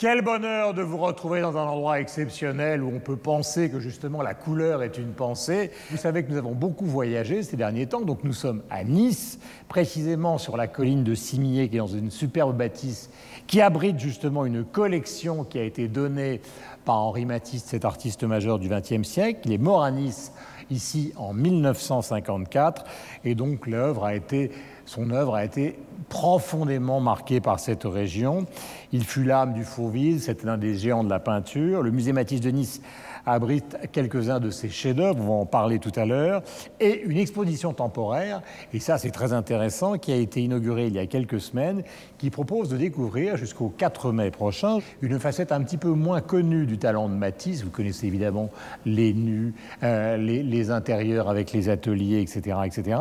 Quel bonheur de vous retrouver dans un endroit exceptionnel où on peut penser que justement la couleur est une pensée. Vous savez que nous avons beaucoup voyagé ces derniers temps, donc nous sommes à Nice, précisément sur la colline de Cimier, qui est dans une superbe bâtisse qui abrite justement une collection qui a été donnée par Henri Matisse, cet artiste majeur du XXe siècle. Il est mort à Nice ici en 1954 et donc l'œuvre a été son œuvre a été profondément marquée par cette région. Il fut l'âme du Fauville, c'était un des géants de la peinture. Le musée Matisse de Nice abrite quelques-uns de ses chefs-d'œuvre, on va en parler tout à l'heure, et une exposition temporaire, et ça c'est très intéressant, qui a été inaugurée il y a quelques semaines, qui propose de découvrir jusqu'au 4 mai prochain une facette un petit peu moins connue du talent de Matisse. Vous connaissez évidemment les nus, euh, les, les, intérieurs avec les ateliers, etc. etc.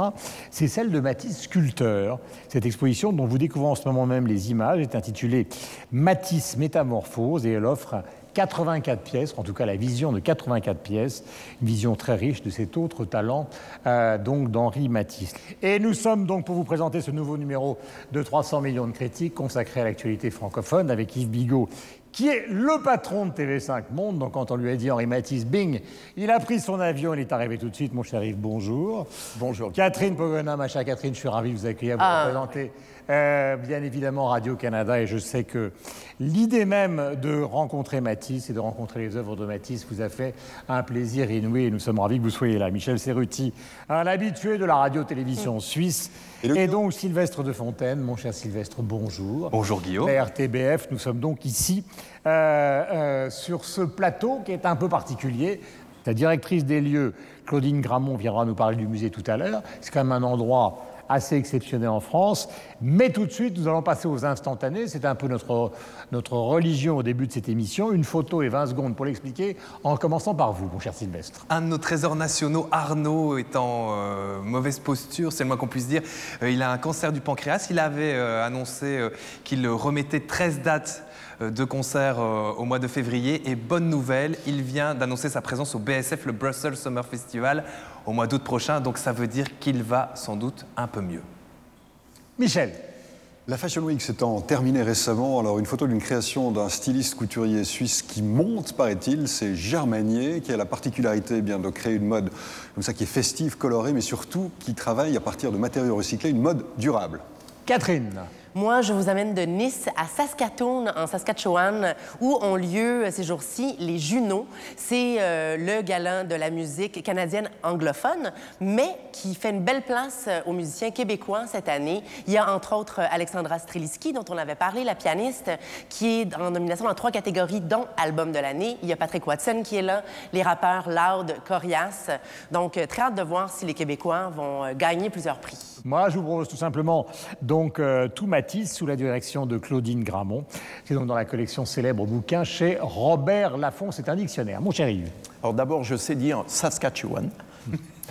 C'est celle de Matisse sculpteur. Cette exposition dont vous découvrez en ce moment même les images est intitulée Matisse Métamorphose et elle offre 84 pièces, en tout cas la vision de 84 pièces, une vision très riche de cet autre talent euh, donc d'Henri Matisse. Et nous sommes donc pour vous présenter ce nouveau numéro de 300 millions de critiques consacré à l'actualité francophone avec Yves Bigot qui est le patron de TV5 Monde. Donc quand on lui a dit Henri Matisse, bing, il a pris son avion, il est arrivé tout de suite. Mon cher Yves, bonjour. Bonjour. Catherine Pogona, ma chère Catherine, je suis ravi de vous accueillir, vous ah. représenter euh, bien évidemment Radio-Canada et je sais que l'idée même de rencontrer Matisse et de rencontrer les œuvres de Matisse vous a fait un plaisir inouï et nous sommes ravis que vous soyez là. Michel Serruti, un habitué de la radio-télévision mm. suisse et, donc Sylvestre de Fontaine, mon cher Sylvestre, bonjour. Bonjour Guillaume. La RTBF, nous sommes donc ici euh, euh, sur ce plateau qui est un peu particulier. La directrice des lieux, Claudine Gramont, viendra nous parler du musée tout à l'heure. C'est quand même un endroit assez exceptionnel en France. Mais tout de suite, nous allons passer aux instantanés. C'est un peu notre, notre religion au début de cette émission. Une photo et 20 secondes pour l'expliquer, en commençant par vous, mon cher Sylvestre. Un de nos trésors nationaux, Arnaud, est en euh, mauvaise posture, c'est le moins qu'on puisse dire. Il a un cancer du pancréas. Il avait annoncé qu'il remettait 13 dates de concert au mois de février. Et bonne nouvelle, il vient d'annoncer sa présence au BSF, le Brussels Summer Festival, au mois d'août prochain. Donc ça veut dire qu'il va sans doute un peu mieux. Michel. La Fashion Week s'étant terminée récemment, alors une photo d'une création d'un styliste couturier suisse qui monte, paraît-il, c'est Germanier, qui a la particularité eh bien, de créer une mode comme ça qui est festive, colorée, mais surtout qui travaille à partir de matériaux recyclés, une mode durable. Catherine. Moi, je vous amène de Nice à Saskatoon, en Saskatchewan, où ont lieu ces jours-ci les Juno. C'est euh, le galant de la musique canadienne anglophone, mais qui fait une belle place euh, aux musiciens québécois cette année. Il y a entre autres Alexandra Streliski, dont on avait parlé, la pianiste, qui est en nomination dans trois catégories, dont Album de l'année. Il y a Patrick Watson qui est là, les rappeurs Loud, Corias. Donc, euh, très hâte de voir si les Québécois vont gagner plusieurs prix. Moi, propose tout simplement donc tout ma sous la direction de Claudine Gramont. C'est donc dans la collection célèbre bouquin chez Robert Laffont. C'est un dictionnaire. Mon cher Yves. Alors d'abord, je sais dire Saskatchewan.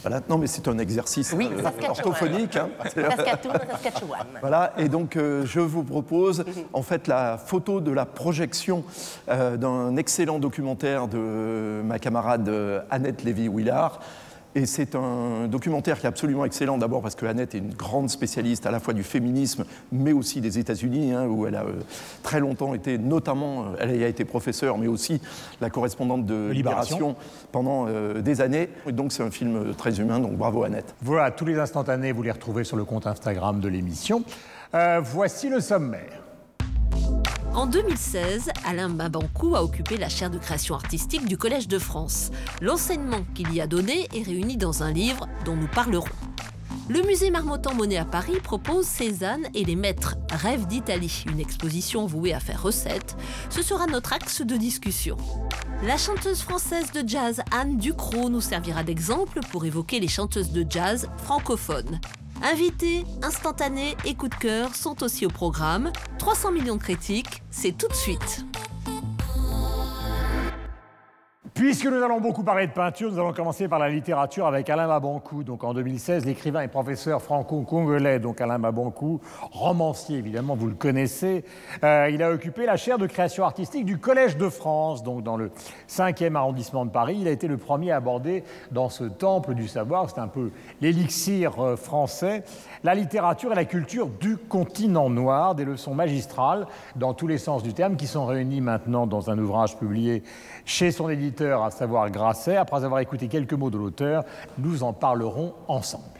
Voilà. Non, mais c'est un exercice oui, euh, orthophonique. Hein. Saskatchewan. Voilà. Et donc, euh, je vous propose en fait la photo de la projection euh, d'un excellent documentaire de ma camarade Annette Lévy-Willard et c'est un documentaire qui est absolument excellent, d'abord parce que Annette est une grande spécialiste à la fois du féminisme, mais aussi des États-Unis, hein, où elle a euh, très longtemps été, notamment, euh, elle a été professeure, mais aussi la correspondante de Libération, pendant euh, des années. Et donc c'est un film très humain, donc bravo Annette. Voilà, tous les instantanés, vous les retrouvez sur le compte Instagram de l'émission. voici le sommaire. En 2016, Alain Babankou a occupé la chaire de création artistique du Collège de France. L'enseignement qu'il y a donné est réuni dans un livre dont nous parlerons. Le musée Marmottan-Monet à Paris propose Cézanne et les maîtres Rêve d'Italie, une exposition vouée à faire recette. Ce sera notre axe de discussion. La chanteuse française de jazz Anne Ducrot nous servira d'exemple pour évoquer les chanteuses de jazz francophones. Invités, instantanés et coup de cœur sont aussi au programme. 300 millions de critiques, c'est tout de suite. Puisque nous allons beaucoup parler de peinture, nous allons commencer par la littérature avec Alain Mabankou. Donc en 2016, l'écrivain et professeur franco-congolais, donc Alain Mabankou, romancier évidemment, vous le connaissez, euh, il a occupé la chaire de création artistique du Collège de France, donc dans le 5e arrondissement de Paris. Il a été le premier à aborder dans ce temple du savoir, c'est un peu l'élixir euh, français, la littérature et la culture du continent noir, des leçons magistrales dans tous les sens du terme qui sont réunies maintenant dans un ouvrage publié chez son éditeur, à savoir Grasset. Après avoir écouté quelques mots de l'auteur, nous en parlerons ensemble.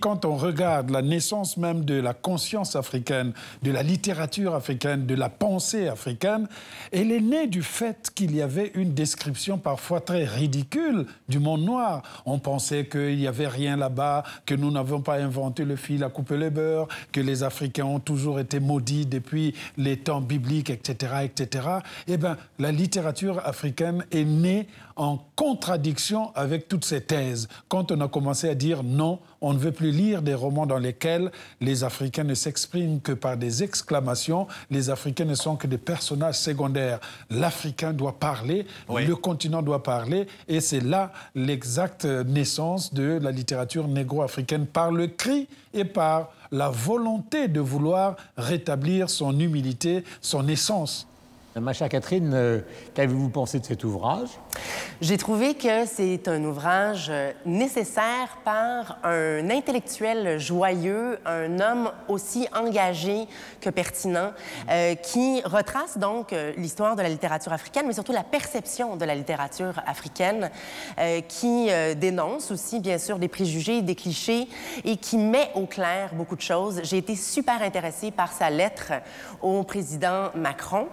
Quand on regarde la naissance même de la conscience africaine, de la littérature africaine, de la pensée africaine, elle est née du fait qu'il y avait une description parfois très ridicule du monde noir. On pensait qu'il n'y avait rien là-bas, que nous n'avons pas inventé le fil à couper le beurre, que les Africains ont toujours été maudits depuis les temps bibliques, etc., etc. Eh bien, la littérature africaine est née en contradiction avec toutes ces thèses. Quand on a commencé à dire non, on ne veut plus lire des romans dans lesquels les Africains ne s'expriment que par des exclamations, les Africains ne sont que des personnages secondaires. L'Africain doit parler, le continent doit parler, et c'est là l'exacte naissance de la littérature négro-africaine par le cri et par la volonté de vouloir rétablir son humilité, son essence. Ma chère Catherine, euh, qu'avez-vous pensé de cet ouvrage? J'ai trouvé que c'est un ouvrage euh, nécessaire par un intellectuel joyeux, un homme aussi engagé que pertinent, euh, qui retrace donc l'histoire de la littérature africaine, mais surtout la perception de la littérature africaine, qui dénonce aussi, bien sûr, des préjugés, des clichés, et qui met au clair beaucoup de choses. J'ai été super intéressée par sa lettre au président Macron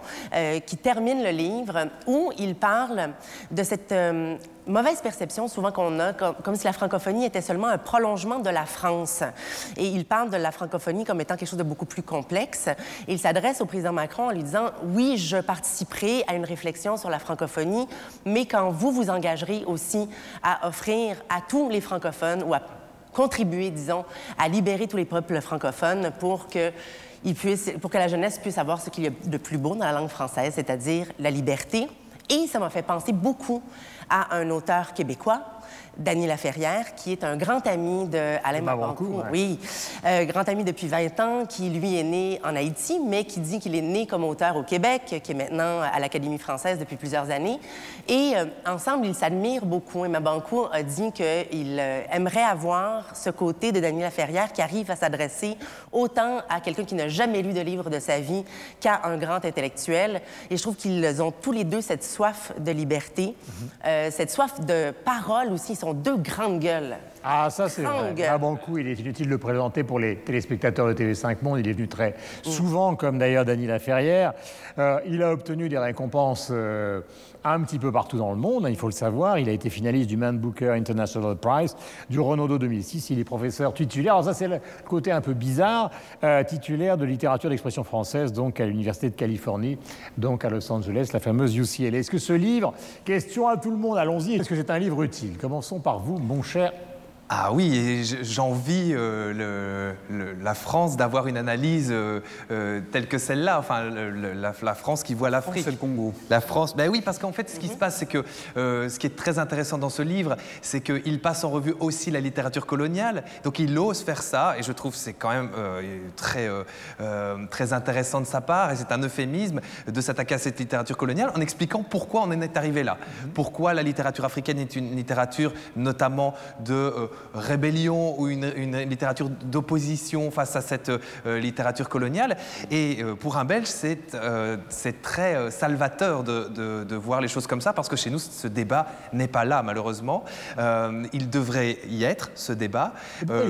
qui termine le livre où il parle de cette euh, mauvaise perception souvent qu'on a, comme, si la francophonie était seulement un prolongement de la France. Et il parle de la francophonie comme étant quelque chose de beaucoup plus complexe. Et il s'adresse au président Macron en lui disant, oui, je participerai à une réflexion sur la francophonie, mais quand vous vous engagerez aussi à offrir à tous les francophones ou à contribuer, disons, à libérer tous les peuples francophones pour que pour que la jeunesse puisse avoir ce qu'il y a de plus beau dans la langue française, c'est-à-dire la liberté. Et ça m'a fait penser beaucoup à un auteur québécois Dany Laferrière, qui est un grand ami de Alain Mabankou. Oui, euh, grand ami depuis 20 ans, qui lui est né en Haïti, mais qui dit qu'il est né comme auteur au Québec, qui est maintenant à l'Académie française depuis plusieurs années. Et euh, ensemble, ils s'admirent beaucoup. Et Mabankou a dit qu'il euh, aimerait avoir ce côté de Dany Laferrière qui arrive à s'adresser autant à quelqu'un qui n'a jamais lu de livre de sa vie qu'à un grand intellectuel. Et je trouve qu'ils ont tous les deux cette soif de liberté, mm-hmm. cette soif de parole aussi deux grandes gueules. Ah, ça c'est vrai. À bon coup, il est inutile de le présenter pour les téléspectateurs de TV5 Monde. Il est venu très mm. souvent, comme d'ailleurs Dany Laferrière. Euh, il a obtenu des récompenses euh, un petit peu partout dans le monde, hein, il faut le savoir. Il a été finaliste du Man Booker International Prize, du Renaudot 2006. Il est professeur titulaire. Alors ça, c'est le côté un peu bizarre, euh, titulaire de littérature d'expression française, donc à l'Université de Californie, donc à Los Angeles, la fameuse UCLA. Est-ce que ce livre, question à tout le monde, allons-y, est-ce que c'est un livre utile? Commençons par vous, mon cher ah oui, et j'envie euh, la France d'avoir une analyse euh, euh, telle que celle-là, enfin la, France qui voit l'Afrique. C'est le Congo. La France, ben oui, parce qu'en fait, ce qui se passe, c'est que ce qui est très intéressant dans ce livre, c'est qu'il passe en revue aussi la littérature coloniale. Donc il ose faire ça, et je trouve que c'est quand même très, très intéressant de sa part, et c'est un euphémisme de s'attaquer à cette littérature coloniale en expliquant pourquoi on en est arrivé là. Mhm. Pourquoi la littérature africaine est une littérature notamment de rébellion ou une, littérature d'opposition face à cette euh, littérature coloniale. Et euh, pour un Belge, c'est euh, très salvateur de, voir les choses comme ça, parce que chez nous, ce débat n'est pas là, malheureusement. il devrait y être, ce débat. Pourquoi il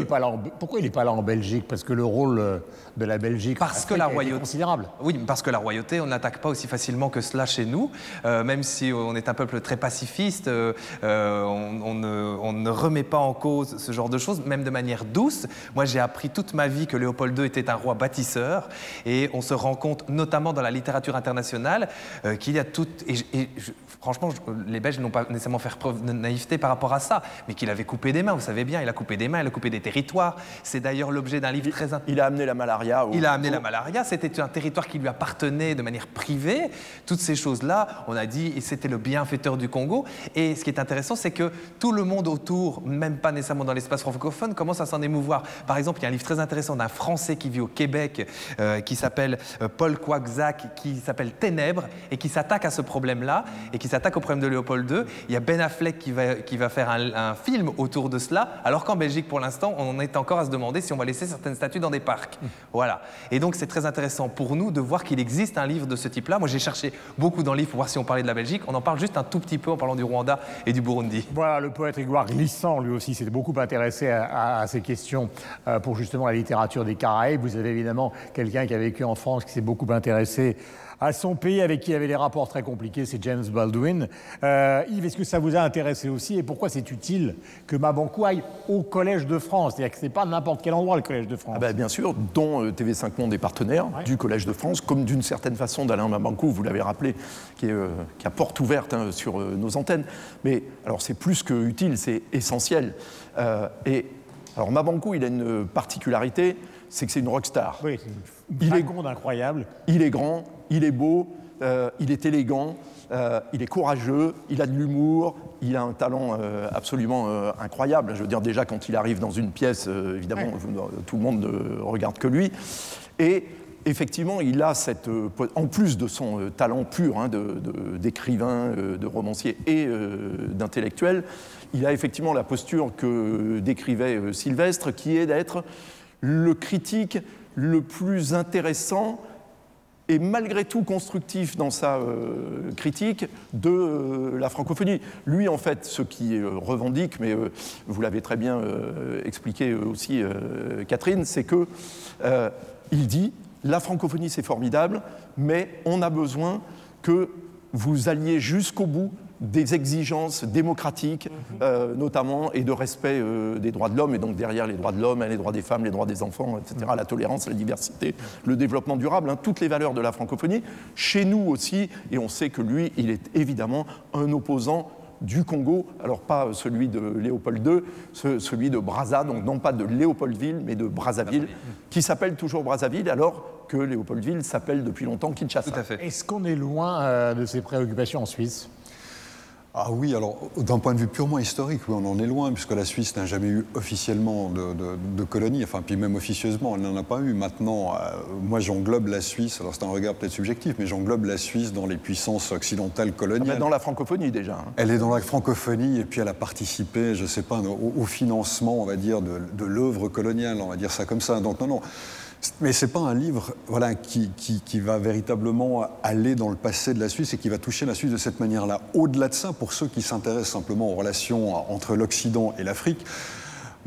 n'est pas, pas, là en Belgique? Parce que le rôle de la Belgique parce que la royauté, est considérable. Oui, parce que la royauté, on n'attaque pas aussi facilement que cela chez nous, même si on est un peuple très pacifiste, on, ne, on, ne, remet pas en cause ce genre de choses, même de manière douce. Moi, j'ai appris toute ma vie que Léopold II était un roi bâtisseur, et on se rend compte, notamment dans la littérature internationale, euh, qu'il y a tout. Et, et je, franchement, je, les Belges n'ont pas nécessairement fait preuve de naïveté par rapport à ça, mais qu'il avait coupé des mains. Vous savez bien, il a coupé des mains, il a coupé des territoires. C'est d'ailleurs l'objet d'un livre très. Il a amené la malaria. Au... Il a amené la malaria. C'était un territoire qui lui appartenait de manière privée. Toutes ces choses-là, on a dit, c'était le bienfaiteur du Congo. Et ce qui est intéressant, c'est que tout le monde autour, même pas nécessairement dans l'espace francophone, commence à s'en émouvoir? Par exemple, il y a un livre très intéressant d'un Français qui vit au Québec, euh, qui s'appelle euh, Paul Quaxac, qui s'appelle Ténèbres, et qui s'attaque à ce problème-là, et qui s'attaque au problème de Léopold II. Il y a Ben Affleck qui va, qui va faire un, un film autour de cela, alors qu'en Belgique, pour l'instant, on en est encore à se demander si on va laisser certaines statues dans des parcs. Voilà. Et donc, c'est très intéressant pour nous de voir qu'il existe un livre de ce type-là. Moi, j'ai cherché beaucoup dans le livre pour voir si on parlait de la Belgique. On en parle juste un tout petit peu en parlant du Rwanda et du Burundi. Voilà, le poète Grégoire Glissant, lui aussi, s'est beaucoup intéressé à, à, ces questions euh, pour justement la littérature des Caraïbes. Vous avez évidemment quelqu'un qui a vécu en France qui s'est beaucoup intéressé à son pays avec qui il y avait des rapports très compliqués, c'est James Baldwin. Euh, Yves, est-ce que ça vous a intéressé aussi et pourquoi c'est utile que Mabankou aille au Collège de France? C'est-à-dire que ce n'est pas n'importe quel endroit le Collège de France. Ah bah, bien sûr, dont euh, TV5 Monde est partenaire ouais. du Collège de France, comme d'une certaine façon d'Alain Mabankou, vous l'avez rappelé, qui, est, euh, qui, a porte ouverte hein, sur nos antennes. Mais alors c'est plus que utile, c'est essentiel. Et alors Mabankou, il a une particularité, c'est que c'est une rockstar. Oui, il est incroyable. Il est grand, il est beau, euh, il est élégant, euh, il est courageux, il a de l'humour, il a un talent euh, absolument incroyable. Je veux dire, déjà, quand il arrive dans une pièce, évidemment, ouais. tout le monde ne regarde que lui. Et effectivement, il a cette, en plus de son talent pur hein, d'écrivain, de, de, de, romancier et d'intellectuel, il a effectivement la posture que décrivait Sylvestre, qui est d'être le critique le plus intéressant et malgré tout constructif dans sa euh, critique de euh, la francophonie. Lui, en fait, ce qui euh, revendique, mais vous l'avez très bien expliqué aussi, Catherine, c'est que il dit la francophonie c'est formidable, mais on a besoin que vous alliez jusqu'au bout des exigences démocratiques, euh, notamment, et de respect euh, des droits de l'homme, et donc derrière les droits de l'homme, les droits des femmes, les droits des enfants, etc., la tolérance, la diversité, le développement durable, hein, toutes les valeurs de la francophonie. Chez nous aussi, et on sait que lui, il est évidemment un opposant du Congo, alors pas celui de Léopold II, ce, celui de Brazza, donc non pas de Léopoldville, mais de Brazzaville, qui s'appelle toujours Brazzaville, alors que Léopoldville s'appelle depuis longtemps Kinshasa. Est-ce qu'on est loin euh, de ces préoccupations en Suisse? Ah oui, alors d'un point de vue purement historique, oui, on en est loin, puisque la Suisse n'a jamais eu officiellement de, de, de colonies, enfin, puis même officieusement, elle n'en a pas eu. Maintenant, euh, moi j'englobe la Suisse, alors c'est un regard peut-être subjectif, mais j'englobe la Suisse dans les puissances occidentales coloniales. Ah, dans la francophonie déjà. Hein. Elle est dans la francophonie, et puis elle a participé, je ne sais pas, au, au, financement, on va dire, de, de l'œuvre coloniale, on va dire ça comme ça. Donc non, non. Mais ce n'est pas un livre voilà, qui, qui, qui, va véritablement aller dans le passé de la Suisse et qui va toucher la Suisse de cette manière-là. Au-delà de ça, pour ceux qui s'intéressent simplement aux relations entre l'Occident et l'Afrique,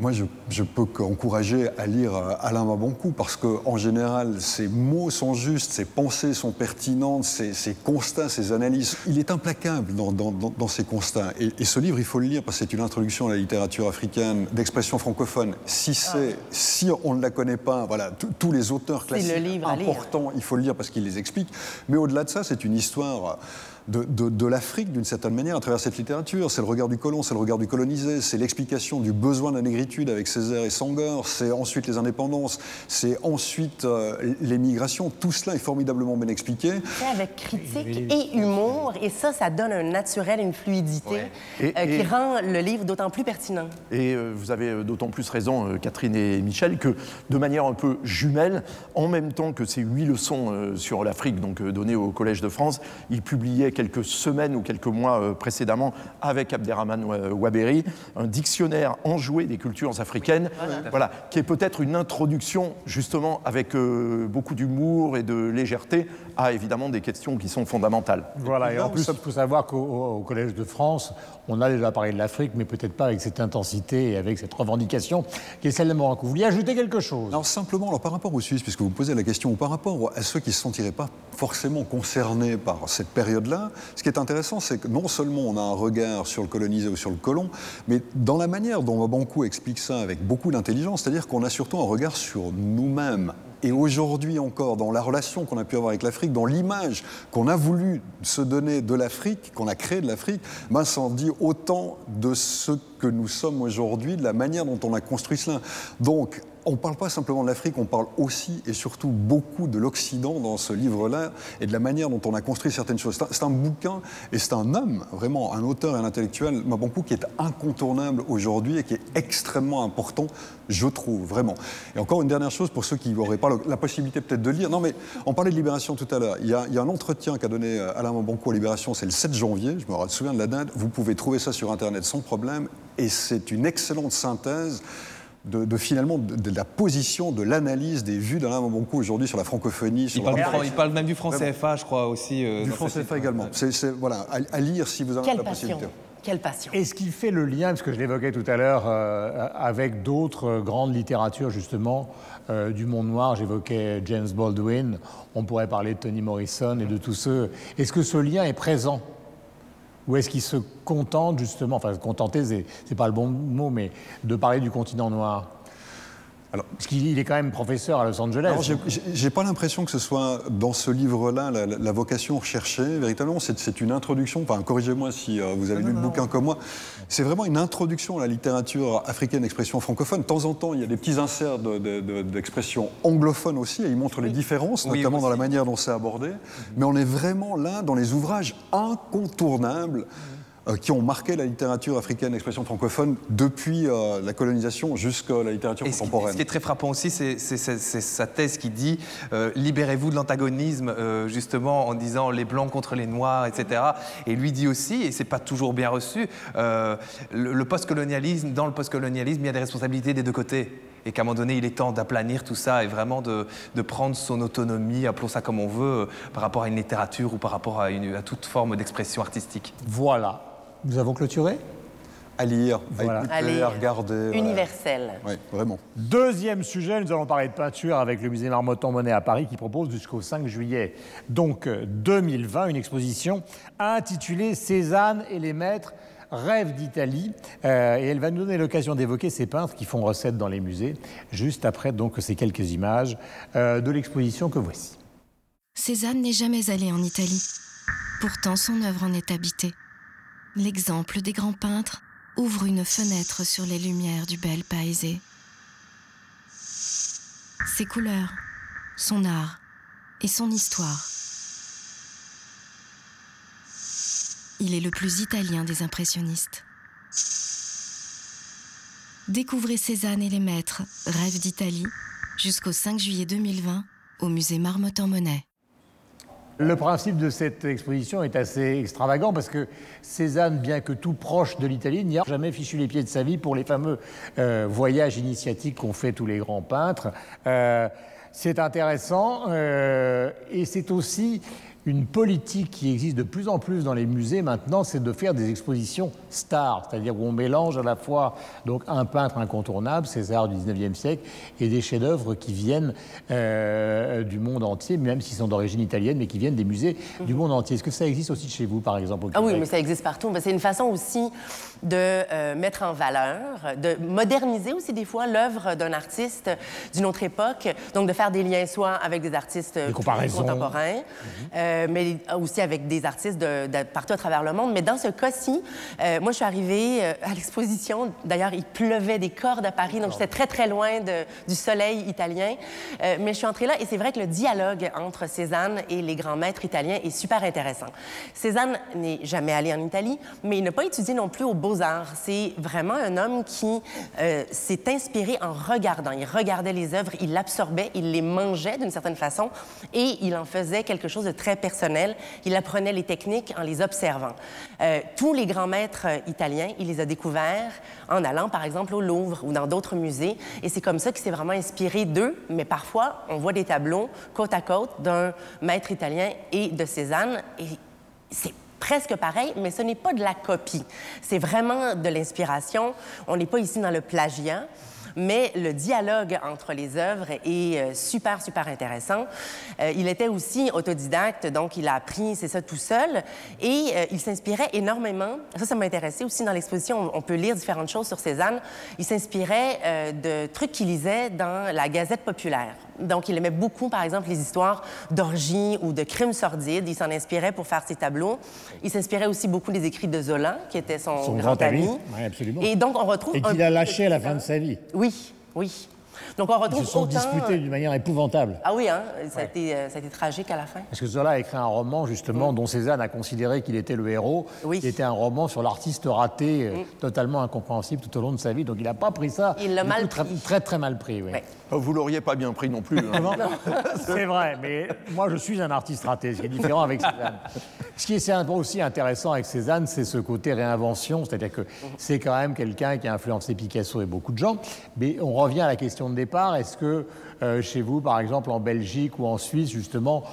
moi, je, je peux qu'encourager à lire Alain Mabankou parce qu'en général, ses mots sont justes, ses pensées sont pertinentes, ses, ses constats, ses analyses. Il est implacable dans, dans, dans, dans ses constats. Et, et, ce livre, il faut le lire parce que c'est une introduction à la littérature africaine d'expression francophone. Si, c'est, ah. si on ne la connaît pas, voilà, tous les auteurs classiques importants, il faut le lire parce qu'il les explique. Mais au-delà de ça, c'est une histoire de, de, de l'Afrique d'une certaine manière à travers cette littérature. C'est le regard du colon, c'est le regard du colonisé, c'est l'explication du besoin de la négritude avec Césaire et Senghor, c'est ensuite les indépendances, c'est ensuite euh, les migrations. Tout cela est formidablement bien expliqué. Avec critique et humour, et ça, ça donne un naturel, une fluidité ouais. et, euh, qui et, rend le livre d'autant plus pertinent. Et euh, vous avez d'autant plus raison, euh, Catherine et Michel, que de manière un peu jumelle, en même temps que ces huit leçons euh, sur l'Afrique, donc données au Collège de France, il publiait quelques semaines ou quelques mois précédemment avec Abderrahman Waberi un dictionnaire enjoué des cultures africaines, voilà, qui est peut-être une introduction justement avec euh, beaucoup d'humour et de légèreté à évidemment des questions qui sont fondamentales. Voilà, et en plus, il faut savoir qu'au au Collège de France, on a déjà parlé de l'Afrique, mais peut-être pas avec cette intensité et avec cette revendication qui est celle de Moranco. Vous vouliez ajouter quelque chose? Alors simplement, alors, par rapport aux Suisses, puisque vous posez la question, ou par rapport à ceux qui ne se sentiraient pas forcément concernés par cette période-là, ce qui est intéressant, c'est que non seulement on a un regard sur le colonisé ou sur le colon, mais dans la manière dont Mabankou explique ça avec beaucoup d'intelligence, c'est-à-dire qu'on a surtout un regard sur nous-mêmes et aujourd'hui encore, dans la relation qu'on a pu avoir avec l'Afrique, dans l'image qu'on a voulu se donner de l'Afrique, qu'on a créé de l'Afrique, ben, ça en dit autant de ce que nous sommes aujourd'hui, de la manière dont on a construit cela. Donc, on ne parle pas simplement de l'Afrique, on parle aussi et surtout beaucoup de l'Occident dans ce livre-là et de la manière dont on a construit certaines choses. C'est un, bouquin et c'est un homme, vraiment un auteur et un intellectuel, Mabonkou, qui est incontournable aujourd'hui et qui est extrêmement important, je trouve, vraiment. Et encore une dernière chose pour ceux qui n'auraient pas la possibilité peut-être de lire. Non, mais on parlait de Libération tout à l'heure. Il, il, y a un entretien qu'a donné euh, Alain Mabonkou à Libération, c'est le 7 janvier, je me souviens de la date. Vous pouvez trouver ça sur Internet sans problème et c'est une excellente synthèse de, de, finalement de, de, la position, de l'analyse des vues d'Alain Mabonkou aujourd'hui sur la francophonie. Sur il, parle la... il, parle même du franc CFA, je crois aussi. Euh, du franc CFA également. C'est voilà, à, à, lire si vous avez Quelle la passion. possibilité. Quelle passion. Et ce qui fait le lien, parce que je l'évoquais tout à l'heure, euh, avec d'autres euh, grandes littératures, justement, euh, du monde noir, j'évoquais James Baldwin, on pourrait parler de Toni Morrison et de tous ceux. Est-ce que ce lien est présent ou est-ce qu'il se contente justement, enfin contenter, c'est pas le bon mot, mais de parler du continent noir? Alors, Parce qu'il est quand même professeur à Los Angeles. J'ai pas l'impression que ce soit dans ce livre-là la, la, vocation recherchée. Véritablement, c'est une introduction. Enfin, corrigez-moi si euh, vous avez non, lu non, le bouquin non. comme moi. C'est vraiment une introduction à la littérature africaine d'expression francophone. De temps en temps, il y a des petits inserts d'expression de, de, anglophone aussi, et il montre les différences, Oui, notamment aussi. dans la manière dont c'est abordé. Mais on est vraiment là dans les ouvrages incontournables euh, qui ont marqué la littérature africaine d'expression francophone depuis euh, la colonisation jusqu'à la littérature Et ce qui, contemporaine. ce qui est très frappant aussi, c'est sa thèse qui dit euh, libérez-vous de l'antagonisme, euh, justement en disant les blancs contre les noirs, etc. Et lui dit aussi, et c'est pas toujours bien reçu, euh, le, le postcolonialisme, dans le postcolonialisme, il y a des responsabilités des deux côtés. Et qu'à un moment donné, il est temps d'aplanir tout ça et vraiment de, de, prendre son autonomie, appelons ça comme on veut, euh, par rapport à une littérature ou par rapport à, une, à toute forme d'expression artistique. Voilà. Nous avons clôturé À lire, Voilà. à écouter, À lire. à regarder. Universel. Oui, vraiment. Deuxième sujet, nous allons parler de peinture avec le musée Marmottan-Monet à Paris qui propose jusqu'au 5 juillet, donc euh, 2020, une exposition intitulée Cézanne et les maîtres rêve d'Italie. Euh, et elle va nous donner l'occasion d'évoquer ces peintres qui font recette dans les musées, juste après donc ces quelques images euh, de l'exposition que voici. Cézanne n'est jamais allé en Italie. Pourtant, son œuvre en est habitée. L'exemple des grands peintres ouvre une fenêtre sur les lumières du bel paese. Ses couleurs, son art et son histoire. Il est le plus italien des impressionnistes. Découvrez Cézanne et les maîtres, Rêve d'Italie, jusqu'au 5 juillet 2020 au musée Marmottan-Monet. Le principe de cette exposition est assez extravagant parce que Cézanne, bien que tout proche de l'Italie, n'y a jamais fichu les pieds de sa vie pour les fameux euh, voyages initiatiques qu'ont fait tous les grands peintres. Euh, c'est intéressant euh, et c'est aussi une politique qui existe de plus en plus dans les musées maintenant, c'est de faire des expositions stars, c'est-à-dire où on mélange à la fois donc un peintre incontournable, César du 19e siècle, et des chefs-d'œuvre qui viennent euh, du monde entier, même s'ils sont d'origine italienne, mais qui viennent des musées du monde entier. Est-ce que ça existe aussi chez vous, par exemple, au Ah oui, mais ça existe partout. C'est une façon aussi de euh, mettre en valeur, de moderniser aussi des fois l'œuvre d'un artiste d'une autre époque. Donc de faire des liens soit avec des artistes Des plus comparaisons. contemporains, euh, mais aussi avec des artistes de, de partout à travers le monde. Mais dans ce cas-ci, euh, moi je suis arrivée euh, à l'exposition. D'ailleurs, il pleuvait des cordes à Paris, donc j'étais très très loin de- du soleil italien. Euh, mais je suis entrée là et c'est vrai que le dialogue entre Cézanne et les grands maîtres italiens est super intéressant. Cézanne n'est jamais allé en Italie, mais il n'a pas étudié non plus aux Beaux-Arts. C'est vraiment un homme qui euh, s'est inspiré en regardant. Il regardait les œuvres, il l'absorbait, il les mangeait d'une certaine façon et il en faisait quelque chose de très personnel. Il apprenait les techniques en les observant. Euh, tous les grands maîtres euh, italiens, il les a découverts en allant, par exemple, au Louvre ou dans d'autres musées. Et c'est comme ça qu'il s'est vraiment inspiré d'eux. Mais parfois, on voit des tableaux côte à côte d'un maître italien et de Cézanne. Et c'est presque pareil, mais ce n'est pas de la copie. C'est vraiment de l'inspiration. On n'est pas ici dans le plagiat mais le dialogue entre les œuvres est euh, super, super intéressant. Euh, il était aussi autodidacte, donc il a appris, c'est ça, tout seul, et euh, il s'inspirait énormément. Ça, ça m'intéressait aussi dans l'exposition. On peut lire différentes choses sur Cézanne. Il s'inspirait de trucs qu'il lisait dans la Gazette populaire. Donc, il aimait beaucoup, par exemple, les histoires d'orgies ou de crimes sordides. Il s'en inspirait pour faire ses tableaux. Il s'inspirait aussi beaucoup des écrits de Zola, qui était son, grand, ami. Oui, absolument. Et donc, on retrouve... Et qu'il a lâché à la fin de sa vie. Oui, oui. Donc on retrouve Ils se sont disputés d'une manière épouvantable. Ah oui, hein? ça, a été, euh, ça, a été, tragique à la fin. Parce que Zola a écrit un roman, justement, dont Cézanne a considéré qu'il était le héros, oui. qui était un roman sur l'artiste raté, euh, totalement incompréhensible tout au long de sa vie. Donc il n'a pas pris ça. Il l'a mal très, pris. Très, très mal pris, oui. Oh, Vous l'auriez pas bien pris non plus. Hein. C'est vrai, mais moi je suis un artiste raté, ce qui est différent avec Cézanne. Ce qui est aussi intéressant avec Cézanne, c'est ce côté réinvention, c'est-à-dire que c'est quand même quelqu'un qui a influencé Picasso et beaucoup de gens. Mais on revient à la question de départ, est-ce que euh, chez vous, par exemple en Belgique ou en Suisse, justement,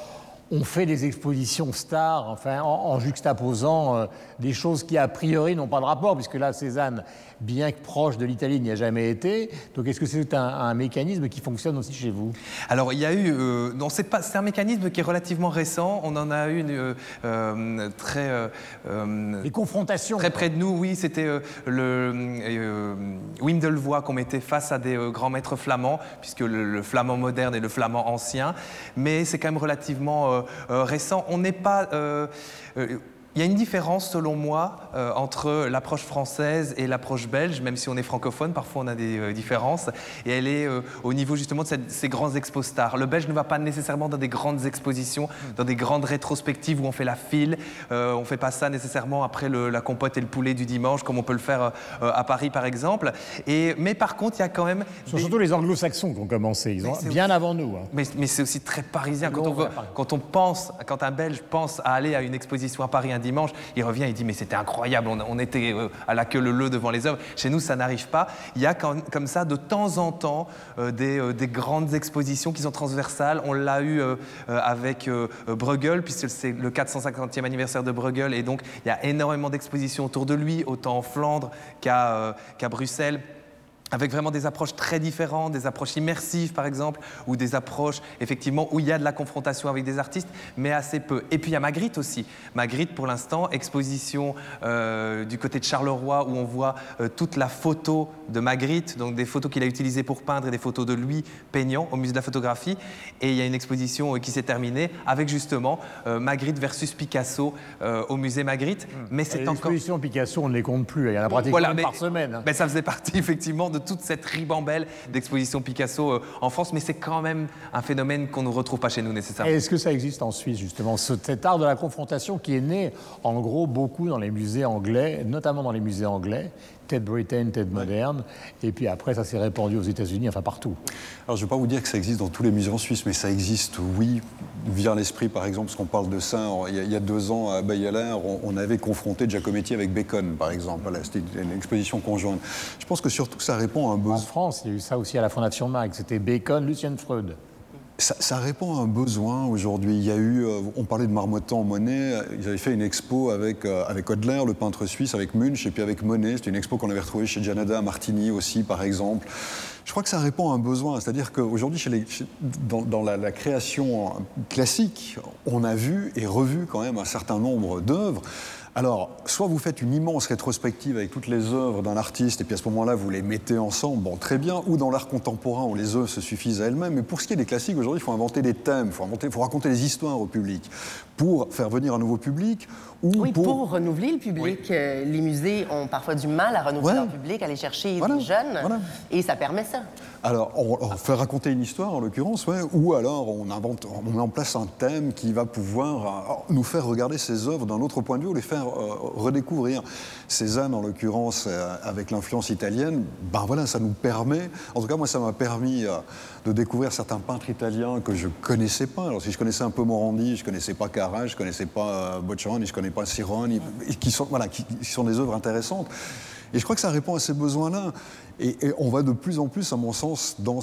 on fait des expositions stars, enfin, en, juxtaposant euh, des choses qui, a priori, n'ont pas de rapport, puisque là, Cézanne, bien que proche de l'Italie, n'y a jamais été. Donc, est-ce que c'est un, un, mécanisme qui fonctionne aussi chez vous? Alors, il y a eu... Euh, non, c'est pas... C'est un mécanisme qui est relativement récent. On en a eu une euh, euh, très... les confrontations. Très près de nous, oui. C'était le Wim Delvoye qu'on mettait face à des grands maîtres flamands, puisque le, le, flamand moderne et le flamand ancien. Mais c'est quand même relativement récent. On n'est pas... Il y a une différence, selon moi, euh, entre l'approche française et l'approche belge, même si on est francophone, parfois on a des euh, différences, et elle est euh, au niveau justement de cette, ces grands expos stars. Le belge ne va pas nécessairement dans des grandes expositions, dans des grandes rétrospectives où on fait la file, on ne fait pas ça nécessairement après le, la compote et le poulet du dimanche, comme on peut le faire à Paris par exemple. Et, mais par contre, il y a quand même... Ce sont des... surtout les anglo-saxons qui ont commencé, ils ont bien aussi... avant nous. Hein. Mais, mais c'est aussi très parisien. Quand on, veut, quand on pense, quand un belge pense à aller à une exposition à Paris un il revient, il dit mais c'était incroyable, on, était euh, à la queue leu devant les œuvres. Chez nous, ça n'arrive pas. Il y a comme ça de temps en temps euh, des, euh, des, grandes expositions qui sont transversales. On l'a eu avec Bruegel, puisque c'est le 450e anniversaire de Bruegel, et donc il y a énormément d'expositions autour de lui, autant en Flandre qu'à qu Bruxelles avec vraiment des approches très différentes, des approches immersives par exemple, ou des approches effectivement où il y a de la confrontation avec des artistes, mais assez peu. Et puis il y a Magritte aussi. Magritte pour l'instant, exposition euh, du côté de Charleroi où on voit euh, toute la photo de Magritte, donc des photos qu'il a utilisées pour peindre et des photos de lui peignant au musée de la photographie. Et il y a une exposition euh, qui s'est terminée avec justement Magritte versus Picasso au musée Magritte. Mais c'est encore... L'exposition Picasso, on ne les compte plus, il y en a pratiquement voilà, mais, par semaine. Hein. Mais ça faisait partie effectivement de toute cette ribambelle d'expositions Picasso euh, en France, mais c'est quand même un phénomène qu'on ne retrouve pas chez nous nécessairement. Est-ce que ça existe en Suisse, justement, cet art de la confrontation qui est né, en gros, beaucoup dans les musées anglais, notamment dans les musées anglais, Ted Britain, Ted moderne, et puis après ça s'est répandu aux États-Unis, enfin partout. Alors je ne vais pas vous dire que ça existe dans tous les musées en Suisse, mais ça existe, oui, via l'esprit par exemple, parce qu'on parle de ça, il y, a, il y a deux ans à Bayalaire, on, on, avait confronté Giacometti avec Bacon par exemple, voilà, c'était une exposition conjointe. Je pense que surtout ça répond à un besoin. En France, il y a eu ça aussi à la Fondation Mag, c'était Bacon, Lucien Freud. Ça, ça, répond à un besoin aujourd'hui. Il y a eu, euh, on parlait de Marmottan Monet, ils avaient fait une expo avec, euh, avec Hodler, le peintre suisse, avec Munch, et puis avec Monet. C'était une expo qu'on avait retrouvée chez Gianada Martini aussi, par exemple. Je crois que ça répond à un besoin. C'est-à-dire qu'aujourd'hui, chez les, dans, dans la, création classique, on a vu et revu quand même un certain nombre d'œuvres. Alors, soit vous faites une immense rétrospective avec toutes les œuvres d'un artiste, et puis à ce moment-là, vous les mettez ensemble, bon, très bien, ou dans l'art contemporain, où les œuvres se suffisent à elles-mêmes. Mais pour ce qui est des classiques, aujourd'hui, il faut inventer des thèmes, il faut, inventer, faut raconter des histoires au public. Pour faire venir un nouveau public, ou Oui, pour, renouveler le public. Euh, les musées ont parfois du mal à renouveler Ouais. leur public, aller chercher Voilà, des jeunes. voilà. Et ça permet ça. Alors, on, fait raconter une histoire, en l'occurrence, ou alors on, invente, on met en place un thème qui va pouvoir euh, nous faire regarder ces œuvres d'un autre point de vue, ou les faire euh, redécouvrir. Cézanne, en l'occurrence, euh, avec l'influence italienne, ben voilà, ça nous permet, en tout cas, moi, ça m'a permis euh, de découvrir certains peintres italiens que je connaissais pas. Alors, si je connaissais un peu Morandi, je connaissais pas Carrage, je connaissais pas Boccioni, je connais pas Sironi, qui sont, voilà, qui sont des œuvres intéressantes. Et je crois que ça répond à ces besoins-là. Et, on va de plus en plus, à mon sens, dans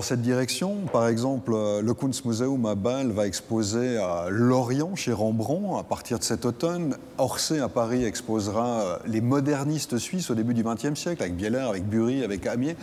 cette direction. Par exemple, euh, le Kunstmuseum à Bâle va exposer à Lorient, chez Rembrandt, à partir de cet automne. Orsay, à Paris, exposera euh, les modernistes suisses au début du XXe siècle, avec Bieler, avec Bury, avec Amier.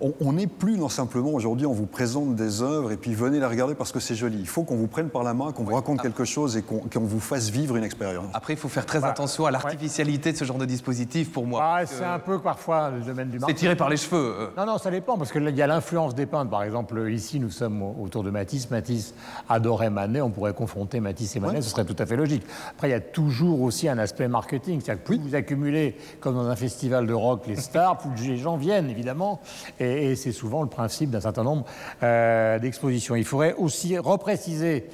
On- n'est plus dans simplement aujourd'hui, on vous présente des œuvres et puis venez les regarder parce que c'est joli. Il faut qu'on vous prenne par la main, qu'on vous raconte quelque chose et qu'on vous fasse vivre une expérience. Après, il faut faire très attention à l'artificialité de ce genre de dispositif pour moi. Ah, c'est que un peu parfois le domaine du C'est marketing. tiré par les cheveux. euh. Non, non, ça dépend, parce qu'il y a l'influence des peintres. Par exemple, ici, nous sommes au- autour de Matisse. Matisse adorait Manet. On pourrait confronter Matisse et Manet, ce serait tout à fait logique. Après, il y a toujours aussi un aspect marketing. C'est-à-dire que plus vous accumulez, comme dans un festival de rock, les stars, plus les gens viennent, évidemment. Et, et c'est souvent le principe d'un certain nombre euh, d'expositions. Il faudrait aussi repréciser